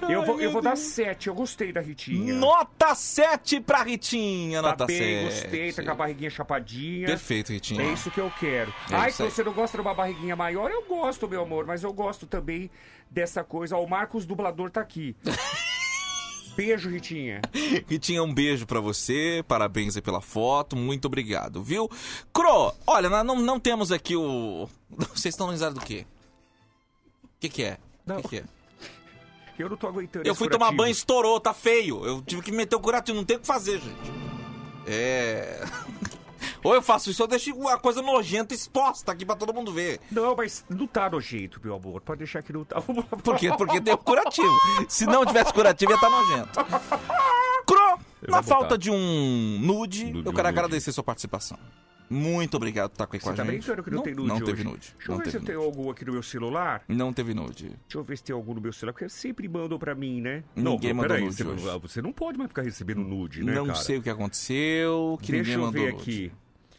Eu vou, eu vou dar 7, eu gostei da Ritinha. Nota 7 pra Ritinha, Tá nota bem, 7. gostei, tá com a barriguinha chapadinha. Perfeito, Ritinha. É isso que eu quero. É Ai, que você não gosta de uma barriguinha maior? Eu gosto, meu amor, mas eu gosto também dessa coisa. O Marcos Dublador tá aqui. Beijo, Ritinha. Ritinha, um beijo pra você, parabéns aí pela foto, muito obrigado, viu? Cro, olha, nós não, não temos aqui o... Vocês estão risados do quê? O que que é? O que que é? Eu não tô aguentando Eu fui tomar curativo. banho, estourou, tá feio. Eu tive que meter o curativo, não tem o que fazer, gente. É... Ou eu faço isso, ou eu deixo uma coisa nojenta exposta aqui pra todo mundo ver. Não, mas não tá nojento, meu amor. Pode deixar que não tá. Por quê? Porque tem o curativo. Se não tivesse curativo, ia estar nojento. Cro, na falta botar. de um nude, eu Nude, quero nude. agradecer sua participação. Muito obrigado por estar aqui com Você a tá gente. brincando que não, tem nude Não hoje? teve nude. Deixa eu Não ver se eu tenho algum aqui no meu celular. Não teve nude. Deixa eu ver se tem algum no meu celular, porque sempre mandam pra mim, né? Ninguém não, mandou peraí, nude você, hoje. não- você não pode mais ficar recebendo nude, né, não cara? sei o que aconteceu, que Deixa ninguém eu mandou ver nude. aqui.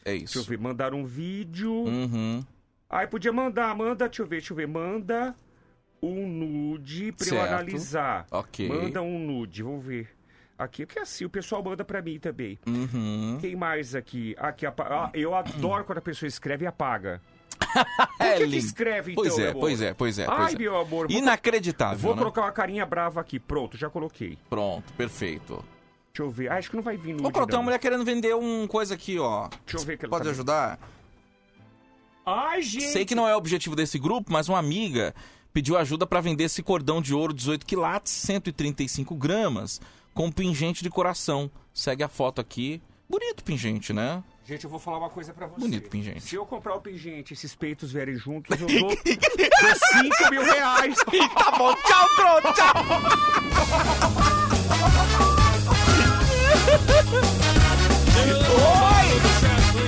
É Deixa eu isso. ver, mandaram um vídeo. Uhum. Ai, podia mandar, manda, deixa eu ver, deixa eu ver, manda um nude pra eu Certo. analisar. Ok. Manda um nude, vamos ver. Aqui, porque assim, o pessoal manda pra mim também. Uhum. Quem mais aqui? Aqui, ah, eu adoro quando a pessoa escreve e apaga. Por É que, que escreve, então, Pois é, meu amor? pois é, pois é, Ai, pois é. meu amor. vou- Inacreditável, Vou né? colocar uma carinha brava aqui. Pronto, já coloquei. Pronto, perfeito. Deixa eu ver. Ah, acho que não vai vir nude, Ô, Cro, tem não. uma mulher querendo vender um coisa aqui, ó. Deixa eu ver que ela Pode tá- ajudar? Ai, gente. Sei que não é o objetivo desse grupo, mas uma amiga pediu ajuda para vender esse cordão de ouro 18 quilates, 135 gramas, com pingente de coração. Segue a foto aqui. Bonito pingente, né? Gente, eu vou falar uma coisa pra você. Bonito pingente. Se eu comprar o pingente e esses peitos vierem juntos, eu dou, dou 5 mil reais. tá bom, tchau, Cro, tchau. She's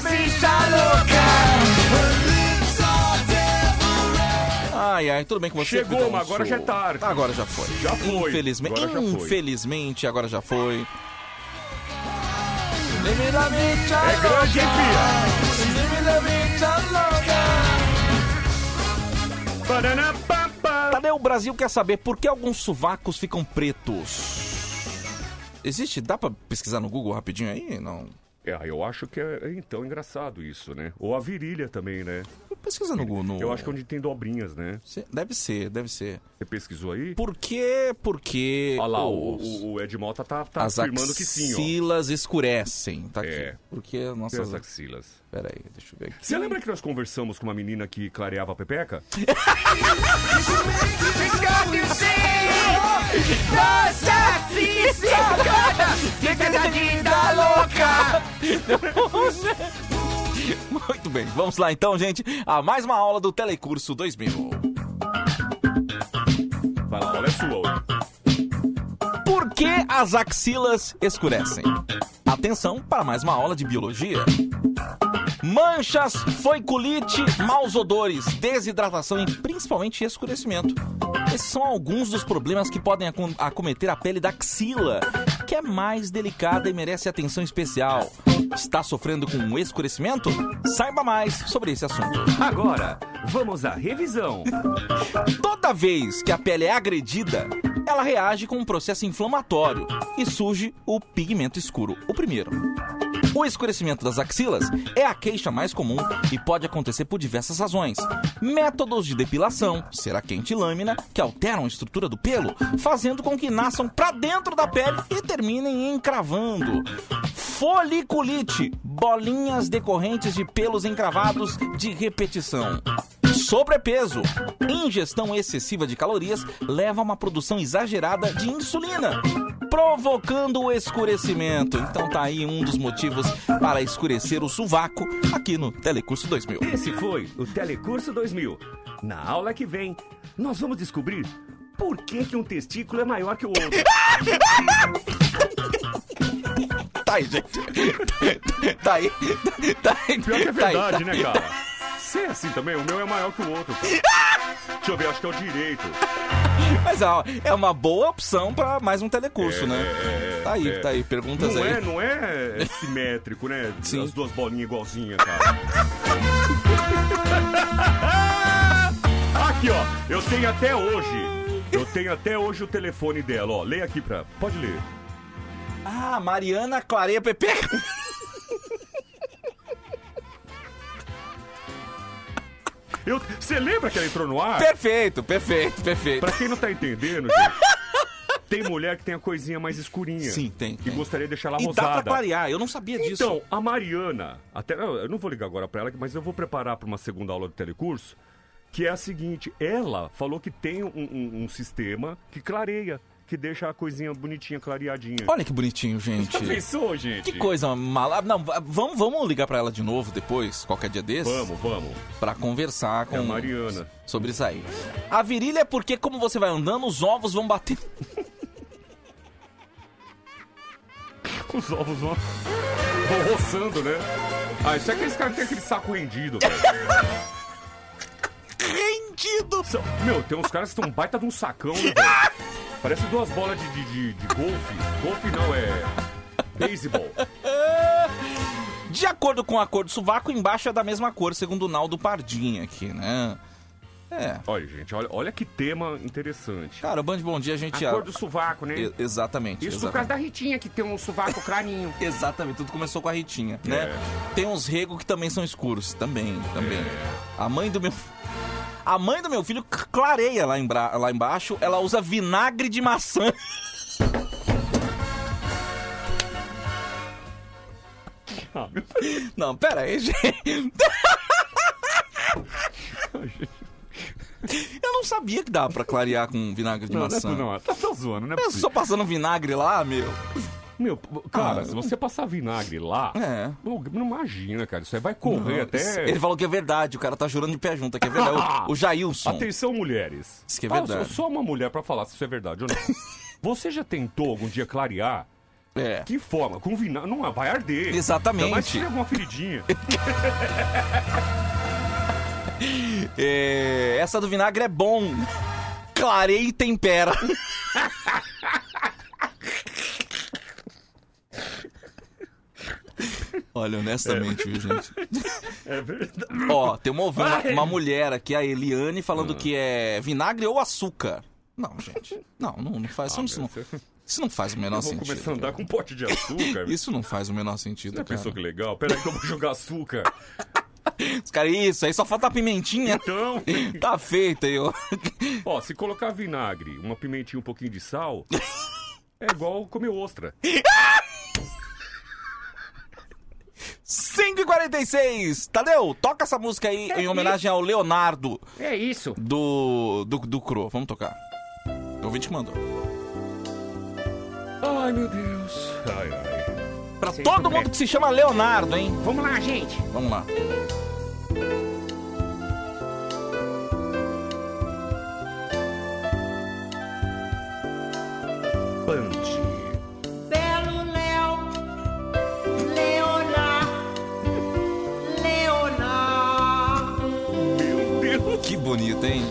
bicha louca! Ai, ai, tudo bem com você? Chegou, mas agora já é tarde. Agora já foi. Já foi. Infelizmente, Agora já foi. infelizmente, agora já foi. É grande, hein, filha? Tadeu, o Brasil quer saber por que alguns sovacos ficam pretos. Existe? Dá pra pesquisar no Google rapidinho aí? Não. É, eu acho que é então engraçado isso, né? Ou a virilha também, né? Pesquisa no Google. no- Eu acho que é onde tem dobrinhas, né? Deve ser, deve ser. Você pesquisou aí? Por que? Porque. Olha lá, o, os- o, o Ed Mota tá, tá as afirmando que sim, ó. axilas escurecem. Tá aqui. É. Porque Tem nossas as axilas. Pera aí, deixa eu ver aqui. Você lembra que nós conversamos com uma menina que clareava a pepeca? Muito bem, vamos lá então, gente, a mais uma aula do Telecurso 2000. Vai lá, a sua hoje. Por que as axilas escurecem? Atenção para mais uma aula de biologia. Manchas, foiculite, maus odores, desidratação e principalmente escurecimento Esses são alguns dos problemas que podem acom- acometer a pele da axila, que é mais delicada e merece atenção especial. Está sofrendo com um escurecimento? Saiba mais sobre esse assunto. Agora, vamos à revisão. Toda vez que a pele é agredida, ela reage com um processo inflamatório e surge o pigmento escuro, o primeiro. O escurecimento das axilas é a queixa mais comum e pode acontecer por diversas razões. Métodos de depilação, cera quente e lâmina, que alteram a estrutura do pelo, fazendo com que nasçam para dentro da pele e terminem encravando. Foliculite, bolinhas decorrentes de pelos encravados de repetição. Sobrepeso. Ingestão excessiva de calorias leva a uma produção exagerada de insulina, provocando o escurecimento. Então tá aí um dos motivos para escurecer o sovaco aqui no Telecurso 2000. Esse foi o Telecurso 2000. Na aula que vem, nós vamos descobrir por que, que um testículo é maior que o outro. Tá aí, gente. Tá aí. Tá aí. Pior que é Tá aí, verdade, tá né, aí. cara? Você é assim também? O meu é maior que o outro. Deixa eu ver, acho que é o direito. Mas ó, é uma boa opção pra mais um telecurso, É, né? é, Tá aí, é. tá aí. Perguntas não aí. É, não é simétrico, né? Sim. As duas bolinhas igualzinhas, cara. Aqui, ó. Eu tenho até hoje. Eu tenho até hoje o telefone dela, ó. Leia aqui pra. Pode ler. Ah, Mariana Clareia Pepe. Eu- Você lembra que ela entrou no ar? Perfeito, perfeito, perfeito. Pra quem não tá entendendo, gente, tem mulher que tem a coisinha mais escurinha. Sim, tem. E gostaria de deixar ela E rosada. dá pra clarear, eu não sabia disso. Então, a Mariana, até eu não vou ligar agora pra ela, mas eu vou preparar pra uma segunda aula do telecurso, que é a seguinte: ela falou que tem um, um- um sistema que clareia, que deixa a coisinha bonitinha, clareadinha. Olha que bonitinho, gente. Já pensou, gente? Que coisa mala. Não, va- vamos, vamos ligar pra ela de novo depois, qualquer dia desse? Vamos, vamos. Pra conversar com É a Mariana. sobre isso aí. A virilha é porque, como você vai andando, os ovos vão bater. Os ovos vão, vão roçando, né? Ah, isso é aqueles caras que tem aquele saco rendido, velho. Rendido! Meu, tem uns caras que estão baita de um sacão, né? Parece duas bolas de, de, de, de golfe. Golfe não, é. Beisebol. De acordo com a cor do sovaco, embaixo é da mesma cor, segundo o Naldo Pardinha aqui, né? É. Olha, gente, olha, olha que tema interessante. Cara, o Band Bom Dia a gente... A cor do sovaco, né? E- exatamente. Isso por exatamente. causa da Ritinha, que tem um sovaco clarinho. Exatamente, tudo começou com a Ritinha, né? É. Tem uns regos que também são escuros, também, também. A mãe do meu... A mãe do meu filho clareia lá, embra- lá embaixo, ela usa vinagre de maçã. Não, pera aí, gente. Eu não sabia que dava pra clarear com vinagre de Não, não é, maçã. não, tá, tá zoando, né? Eu só passando vinagre lá, meu. Meu, cara, Ah, se você passar vinagre lá, É. não imagina, cara. Isso aí vai correr Não, até. Ele falou que é verdade, o cara tá jurando de pé junto, que é verdade. O, o Jailson. Atenção, mulheres. Isso que é Ah, verdade. só- Só uma mulher pra falar se isso é verdade ou não. você já tentou algum dia clarear? É. Que forma? Com vinagre. Não, vai arder. Exatamente. Se tiver alguma feridinha. É, essa do vinagre é bom. Clareia e tempera. Olha, honestamente, viu, gente? É verdade. Ó, tem uma, uma, uma mulher aqui, a Eliane, falando que é vinagre ou açúcar. Não, gente. Não, não, não faz. isso, não, isso não faz o menor Ah, Eu vou sentido. começar a andar com um pote de açúcar. Isso não faz o menor sentido, Já cara. pensou que legal? Pera aí que eu vou jogar açúcar. Os caras, isso, aí só falta a pimentinha. Então. Tá feito aí, ó. Ó, se colocar vinagre, uma pimentinha, um pouquinho de sal, é igual comer ostra. 5h46! Tadeu, toca essa música aí em homenagem ao Leonardo. É isso. Do, do, do Cro. Vamos tocar. O ouvinte que mandou. Ai, meu Deus. Ai, ai. Pra todo mundo que se chama Leonardo, hein? Vamos lá, gente. Vamos lá. Band. bonita, hein?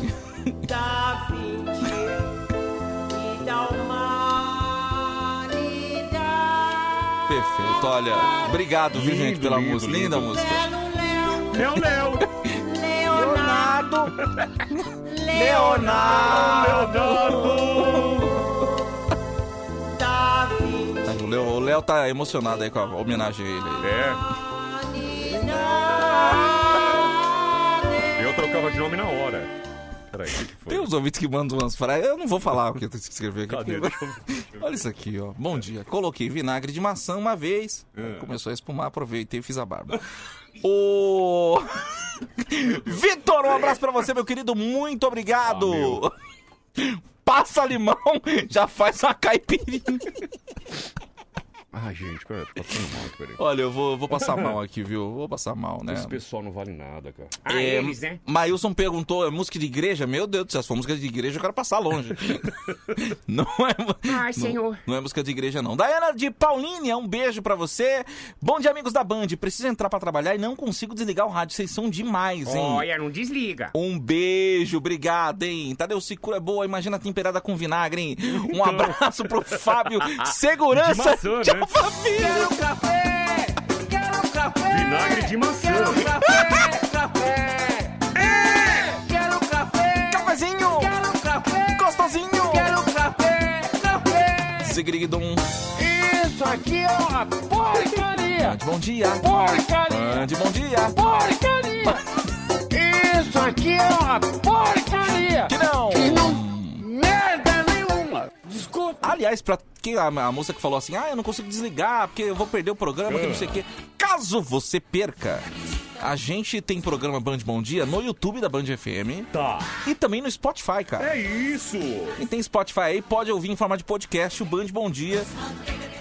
Da e da humanidade. Perfeito, olha. Obrigado, viu, gente, pela lindo, música. Lindo. Linda música. Léo, é Léo. Leonardo. Leonardo. Leonardo. Tá, o Léo tá emocionado aí com a homenagem a ele. É. Eu trocava de nome na hora. Peraí, o que que foi? Tem uns ouvintes que mandam umas frases. Eu não vou falar o que eu tenho que escrever aqui. Cadê? porque- Olha isso aqui, ó. Bom dia. Coloquei vinagre de maçã uma vez. É. Começou a espumar, aproveitei e fiz a barba. O. Vitor, um abraço pra você, meu querido. Muito obrigado. Passa limão, já faz uma caipirinha. Ai, gente, peraí, tô passando mal, peraí. Olha, eu vou, vou passar mal aqui, viu? Vou passar mal, né? Esse pessoal não vale nada, cara. É, Mailson perguntou, é música de igreja? Meu Deus do céu, se for música de igreja, eu quero passar longe. não é. Ai, senhor. Não é música de igreja, não. Daiana de Paulínia, um beijo pra você. Bom dia, amigos da Band. Preciso entrar pra trabalhar e não consigo desligar o rádio. Vocês são demais, hein? Olha, não desliga. Um beijo, obrigado, hein? Tadeu Cicura é boa, imagina temperada com vinagre, hein? Um abraço pro Fábio. Segurança De maçã, de né? Quero café! Quero café! Vinagre de maçã. Quero café! Café! É! Quero café! Cafezinho! Quero café! Gostosinho! Quero café! Café! Zigrigdum. Isso aqui é uma porcaria! Bom dia. Porcaria! Bom dia. Porcaria! Isso aqui é uma porcaria! Que não. Que não... Desculpa! Aliás, pra que a, a moça que falou assim, ah, eu não consigo desligar porque eu vou perder o programa, que não sei o quê. Caso você perca, a gente tem programa Band Bom Dia no YouTube da Band FM. Tá. E também no Spotify, cara. É isso. Quem tem Spotify aí pode ouvir em forma de podcast o Band Bom Dia.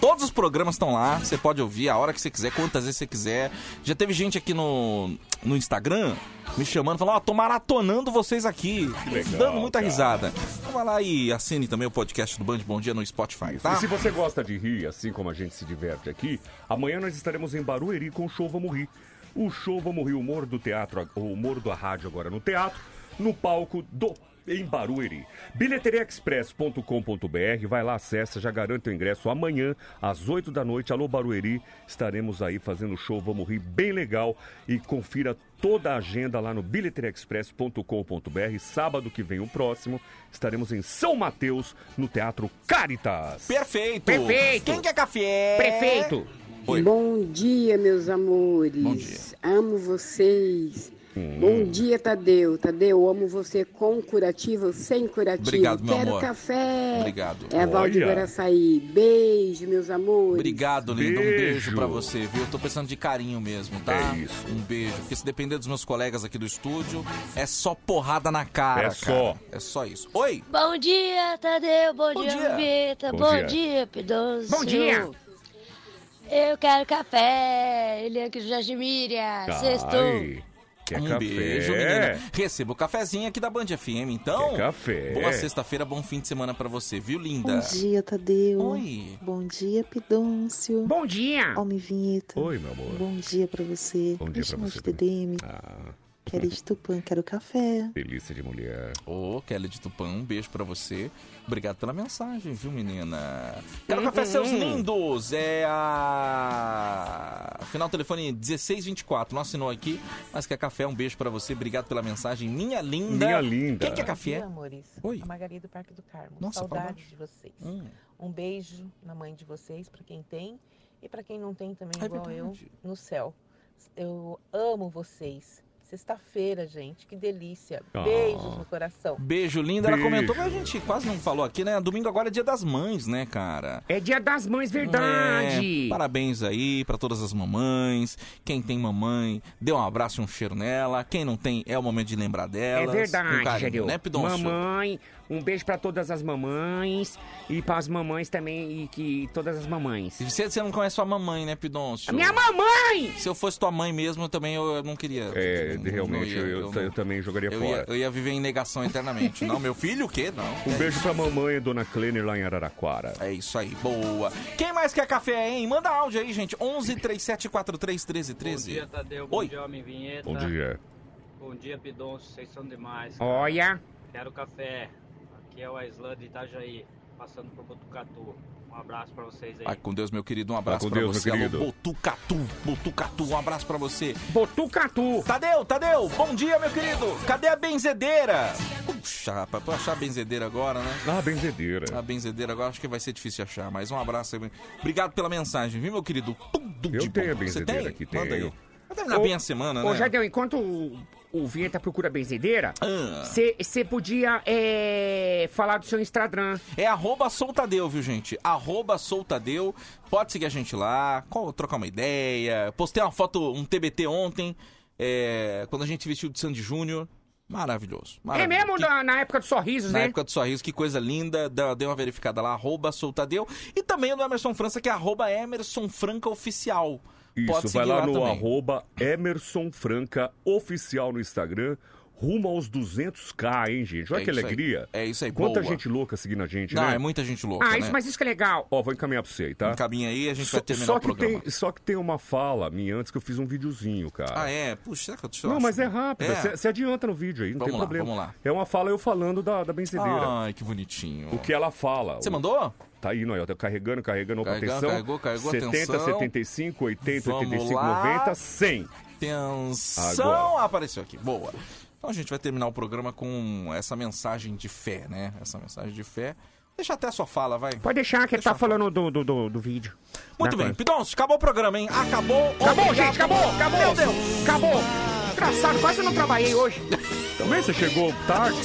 Todos os programas estão lá, você pode ouvir a hora que você quiser, quantas vezes você quiser. Já teve gente aqui no, no Instagram me chamando, falando, ó, tô maratonando vocês aqui. legal, dando muita cara. risada. Então vai lá e assine também o podcast do Band Bom Dia no Spotify, tá? E se você gosta de rir, assim como a gente se diverte aqui, amanhã nós estaremos em Barueri com o show Vamos Rir. O show Vamos Rir, o humor do teatro, o humor da rádio agora no teatro, no palco do em Barueri. Bilheteriaexpress.com.br, vai lá, acessa, já garante o ingresso amanhã às 8 da noite. Alô Barueri, estaremos aí fazendo show Vamos Rir bem legal e confira toda a agenda lá no bilheteriaexpress.com.br. Sábado que vem o próximo, estaremos em São Mateus, no Teatro Caritas. Perfeito! Perfeito. Quem quer café? Prefeito! Oi. Bom dia, meus amores. Bom dia. Amo vocês. Hum. Bom dia, Tadeu. Tadeu, amo você com curativo ou sem curativo. Obrigado, meu Quero amor. café. Obrigado. É a Val de Olha. Guaraçaí. Beijo, meus amores. Obrigado, lindo. Um Beijo. beijo pra você, viu? Eu tô precisando de carinho mesmo, tá? É isso. Um beijo. Porque se depender dos meus colegas aqui do estúdio, é só porrada na cara, É cara. só. É só isso. Oi! Bom dia, Tadeu. Bom, Bom dia, dia. Vita. Bom Bom, dia. dia, Pidoncio. Bom dia. Eu quero café. Ele é aqui do Jardim Miriam. Sextou. Quer um café? beijo, menina. Receba o cafezinho aqui da Band FM, então. Quer café? Boa sexta-feira, bom fim de semana pra você, viu, linda? Bom dia, Tadeu. Oi. Bom dia, Pidôncio. Bom dia! Homem Vinheta. Oi, meu amor. Bom dia pra você. Bom dia Me pra chama você de TDM. Ah, Quero de Tupã, quero café. delícia de mulher. Ô, Kelly de Tupã, um beijo pra você. Obrigado pela mensagem, viu, menina? Quero café, seus lindos! É a. Final telefone 1624. Não assinou aqui, mas quer café. Um beijo pra você. Obrigado pela mensagem, minha linda. Minha linda. Quem quer Bom café? dia, amores. Oi. A Margarida do Parque do Carmo. Nossa, Saudades de vocês. Hum. Um beijo na mãe de vocês, pra quem tem. E pra quem não tem também, É igual eu, verdade. no céu. Eu amo vocês. Sexta-feira, gente. Que delícia. Ah. Beijos no coração. Beijo, linda. Ela Beijo. comentou, mas a gente quase não falou aqui, né? Domingo agora é dia das mães, né, cara? É dia das mães, verdade! É, parabéns aí pra todas as mamães. Quem tem mamãe, dê um abraço e um cheiro nela. Quem não tem, é o momento de lembrar É delas. verdade, Com carinho, né, Pidoncio? Mamãe, um beijo pra todas as mamães e pras mamães também e que todas as mamães. E Você, você não conhece sua mamãe, né, Pidoncio? A minha mamãe! Se eu fosse tua mãe mesmo, eu também eu, eu não queria. É, Não- realmente, não ia- eu, eu também jogaria eu fora. ia, eu ia viver em negação eternamente. não, meu filho, o quê? Não. Um É beijo isso. pra mamãe, dona Clênia, lá em Araraquara. É isso aí, boa. Quem mais quer café, hein? Manda áudio aí, gente. 11 3743 1313. Bom dia, Tadeu. Bom Oi. dia, Homem Vinheta. Bom dia. Bom dia, Pidoncio. Vocês são demais. cara. Olha, Quero café. Aqui é o Aislan de Itajaí, passando por Botucatu. Um abraço pra vocês aí. Vai com Deus, meu querido. Um abraço com pra Deus, você. meu Alô, querido. Botucatu, Botucatu. Um abraço pra você. Botucatu. Tadeu, Tadeu, bom dia, meu querido. Cadê a benzedeira? Puxa, rapaz, pra achar a benzedeira agora, né? Ah, benzedeira. A benzedeira agora acho que vai ser difícil de achar, mas um abraço aí. Obrigado pela mensagem, viu, meu querido? Tudo Eu de tenho a bom. Você benzedeira tem? aqui, Manda aí. Vai terminar bem a semana, Ô, né? Jardel, enquanto o, Vinheta procura benzedeira, Ah. você podia é, falar do seu Instagram. É arroba soltadeu, viu, gente? Arroba soltadeu. Pode seguir a gente lá, trocar uma ideia. Postei uma foto, um TBT ontem, é, quando a gente vestiu de Sandy Júnior. Maravilhoso. É maravilhoso. mesmo Que- na, na época dos sorrisos, Na né? época do sorriso, que coisa linda. Dê uma verificada lá, arroba soltadeu. E também o do Emerson França, que é arroba Emerson Franca Oficial. Isso, vai seguir lá, no também. arroba Emerson Franca Oficial no Instagram. Rumo aos 200k, hein, gente? Olha É que isso aí. alegria. É isso aí, Quanta boa. gente louca seguindo a gente, Não, né? é muita gente louca, Ah, né? isso, mas isso que é legal. Ó, vou encaminhar pra você aí, tá? Encaminha aí, a gente Só, vai terminar só o que programa. tem, só que tem uma fala minha antes que eu fiz um videozinho, cara. Ah, é? Puxa, será que eu te Não, acho? mas é rápido. É. Você adianta no vídeo aí, não Vamos tem lá, problema. vamos lá. É uma fala eu falando da, da benzedeira. Ai, que bonitinho. O que ela fala. Você O- mandou? Tá aí, não, tá carregando, carregando, opa, Carregando, atenção. carregou, carregou, 70, atenção. 75, 80, Vamos 85, lá. 90, 100. Atenção, Agora. apareceu aqui. Boa. Então a gente vai terminar o programa com essa mensagem de fé, né? Essa mensagem de fé. Deixa até a sua fala, vai. Pode deixar que ele tá falando do, do, do, do vídeo. Muito Da bem, coisa. Pidons, acabou o programa, hein? Acabou. Acabou, Obrigado. gente, acabou, acabou. Meu Deus. Acabou. Engraçado, quase eu não trabalhei hoje. Também você chegou tarde?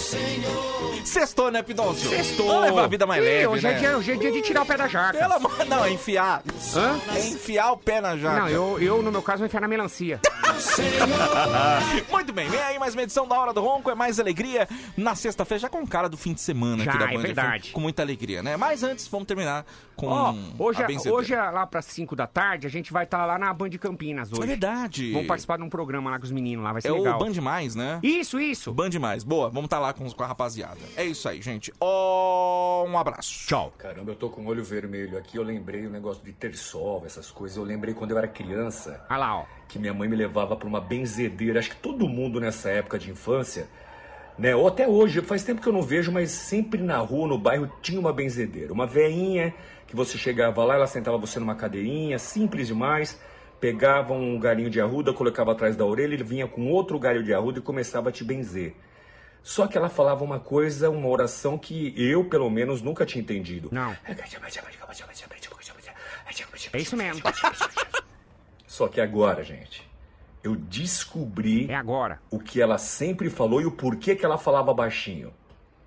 Sextou, né, Pidoncio? Sextou. Vamos levar a vida mais Ih, leve, hoje, né? é dia, hoje é dia de tirar o pé da jaca. Pelo amor... Não, é enfiar. Hã? É enfiar o pé na jaca. Não, eu, eu, no meu caso, vou enfiar na melancia. Muito bem, vem aí mais uma edição da Hora do Ronco, é mais alegria na sexta-feira, já com cara do fim de semana Já, aqui da é Band verdade. FM, com muita alegria, né? Mas antes, vamos terminar com Ó, hoje, a é- hoje é lá pras 5 da tarde, a gente vai estar lá na Band Campinas hoje. É verdade. Vamos participar de um programa lá com os meninos lá, vai ser É legal. o Band Mais, né? Isso, isso. Band Mais. Boa, vamos estar lá com, com a rapaziada. É isso aí, gente. Ó, um abraço. Tchau. Caramba, eu tô com o olho vermelho aqui. Eu lembrei o negócio de ter sol, essas coisas. Eu lembrei quando eu era criança. Olha lá, ó. Que minha mãe me levava pra uma benzedeira. Acho que todo mundo nessa época de infância, né? Ou até hoje, faz tempo que eu não vejo, mas sempre na rua, no bairro, tinha uma benzedeira. Uma veinha que você chegava lá, ela sentava você numa cadeirinha, simples demais. Pegava um galinho de arruda, colocava atrás da orelha, ele vinha com outro galho de arruda e começava a te benzer. Só que ela falava uma coisa, uma oração que eu, pelo menos, nunca tinha entendido. Não. É isso mesmo. Só que agora, gente, eu descobri É agora. o que ela sempre falou e o porquê que ela falava baixinho.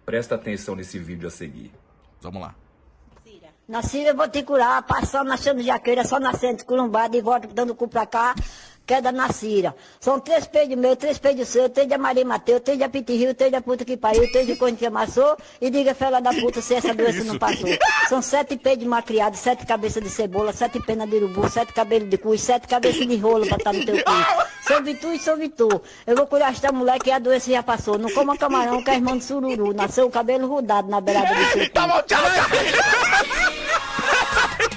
Presta atenção nesse vídeo a seguir. Vamos lá. Na Síria eu vou te curar, passar nascendo jaqueira, só nascendo culumbada e volta dando cu pra cá, queda na Síria. São três peidos meus, três peidos seus, três de Maria Mateus, três de Apitirrio, três da puta que pariu, três de corno que amassou, e diga, fela da puta, se essa doença não passou. São sete peidos de macriado, sete cabeças de cebola, sete penas de urubu, sete cabelos de cu e sete cabeças de rolo pra estar no teu cu. São Vitu e São Vitor. Eu vou curar esta mulher que a doença já passou. Não coma camarão que é irmão de sururu. Nasceu o cabelo rodado na beirada do seu cu. Tá bom, tchau,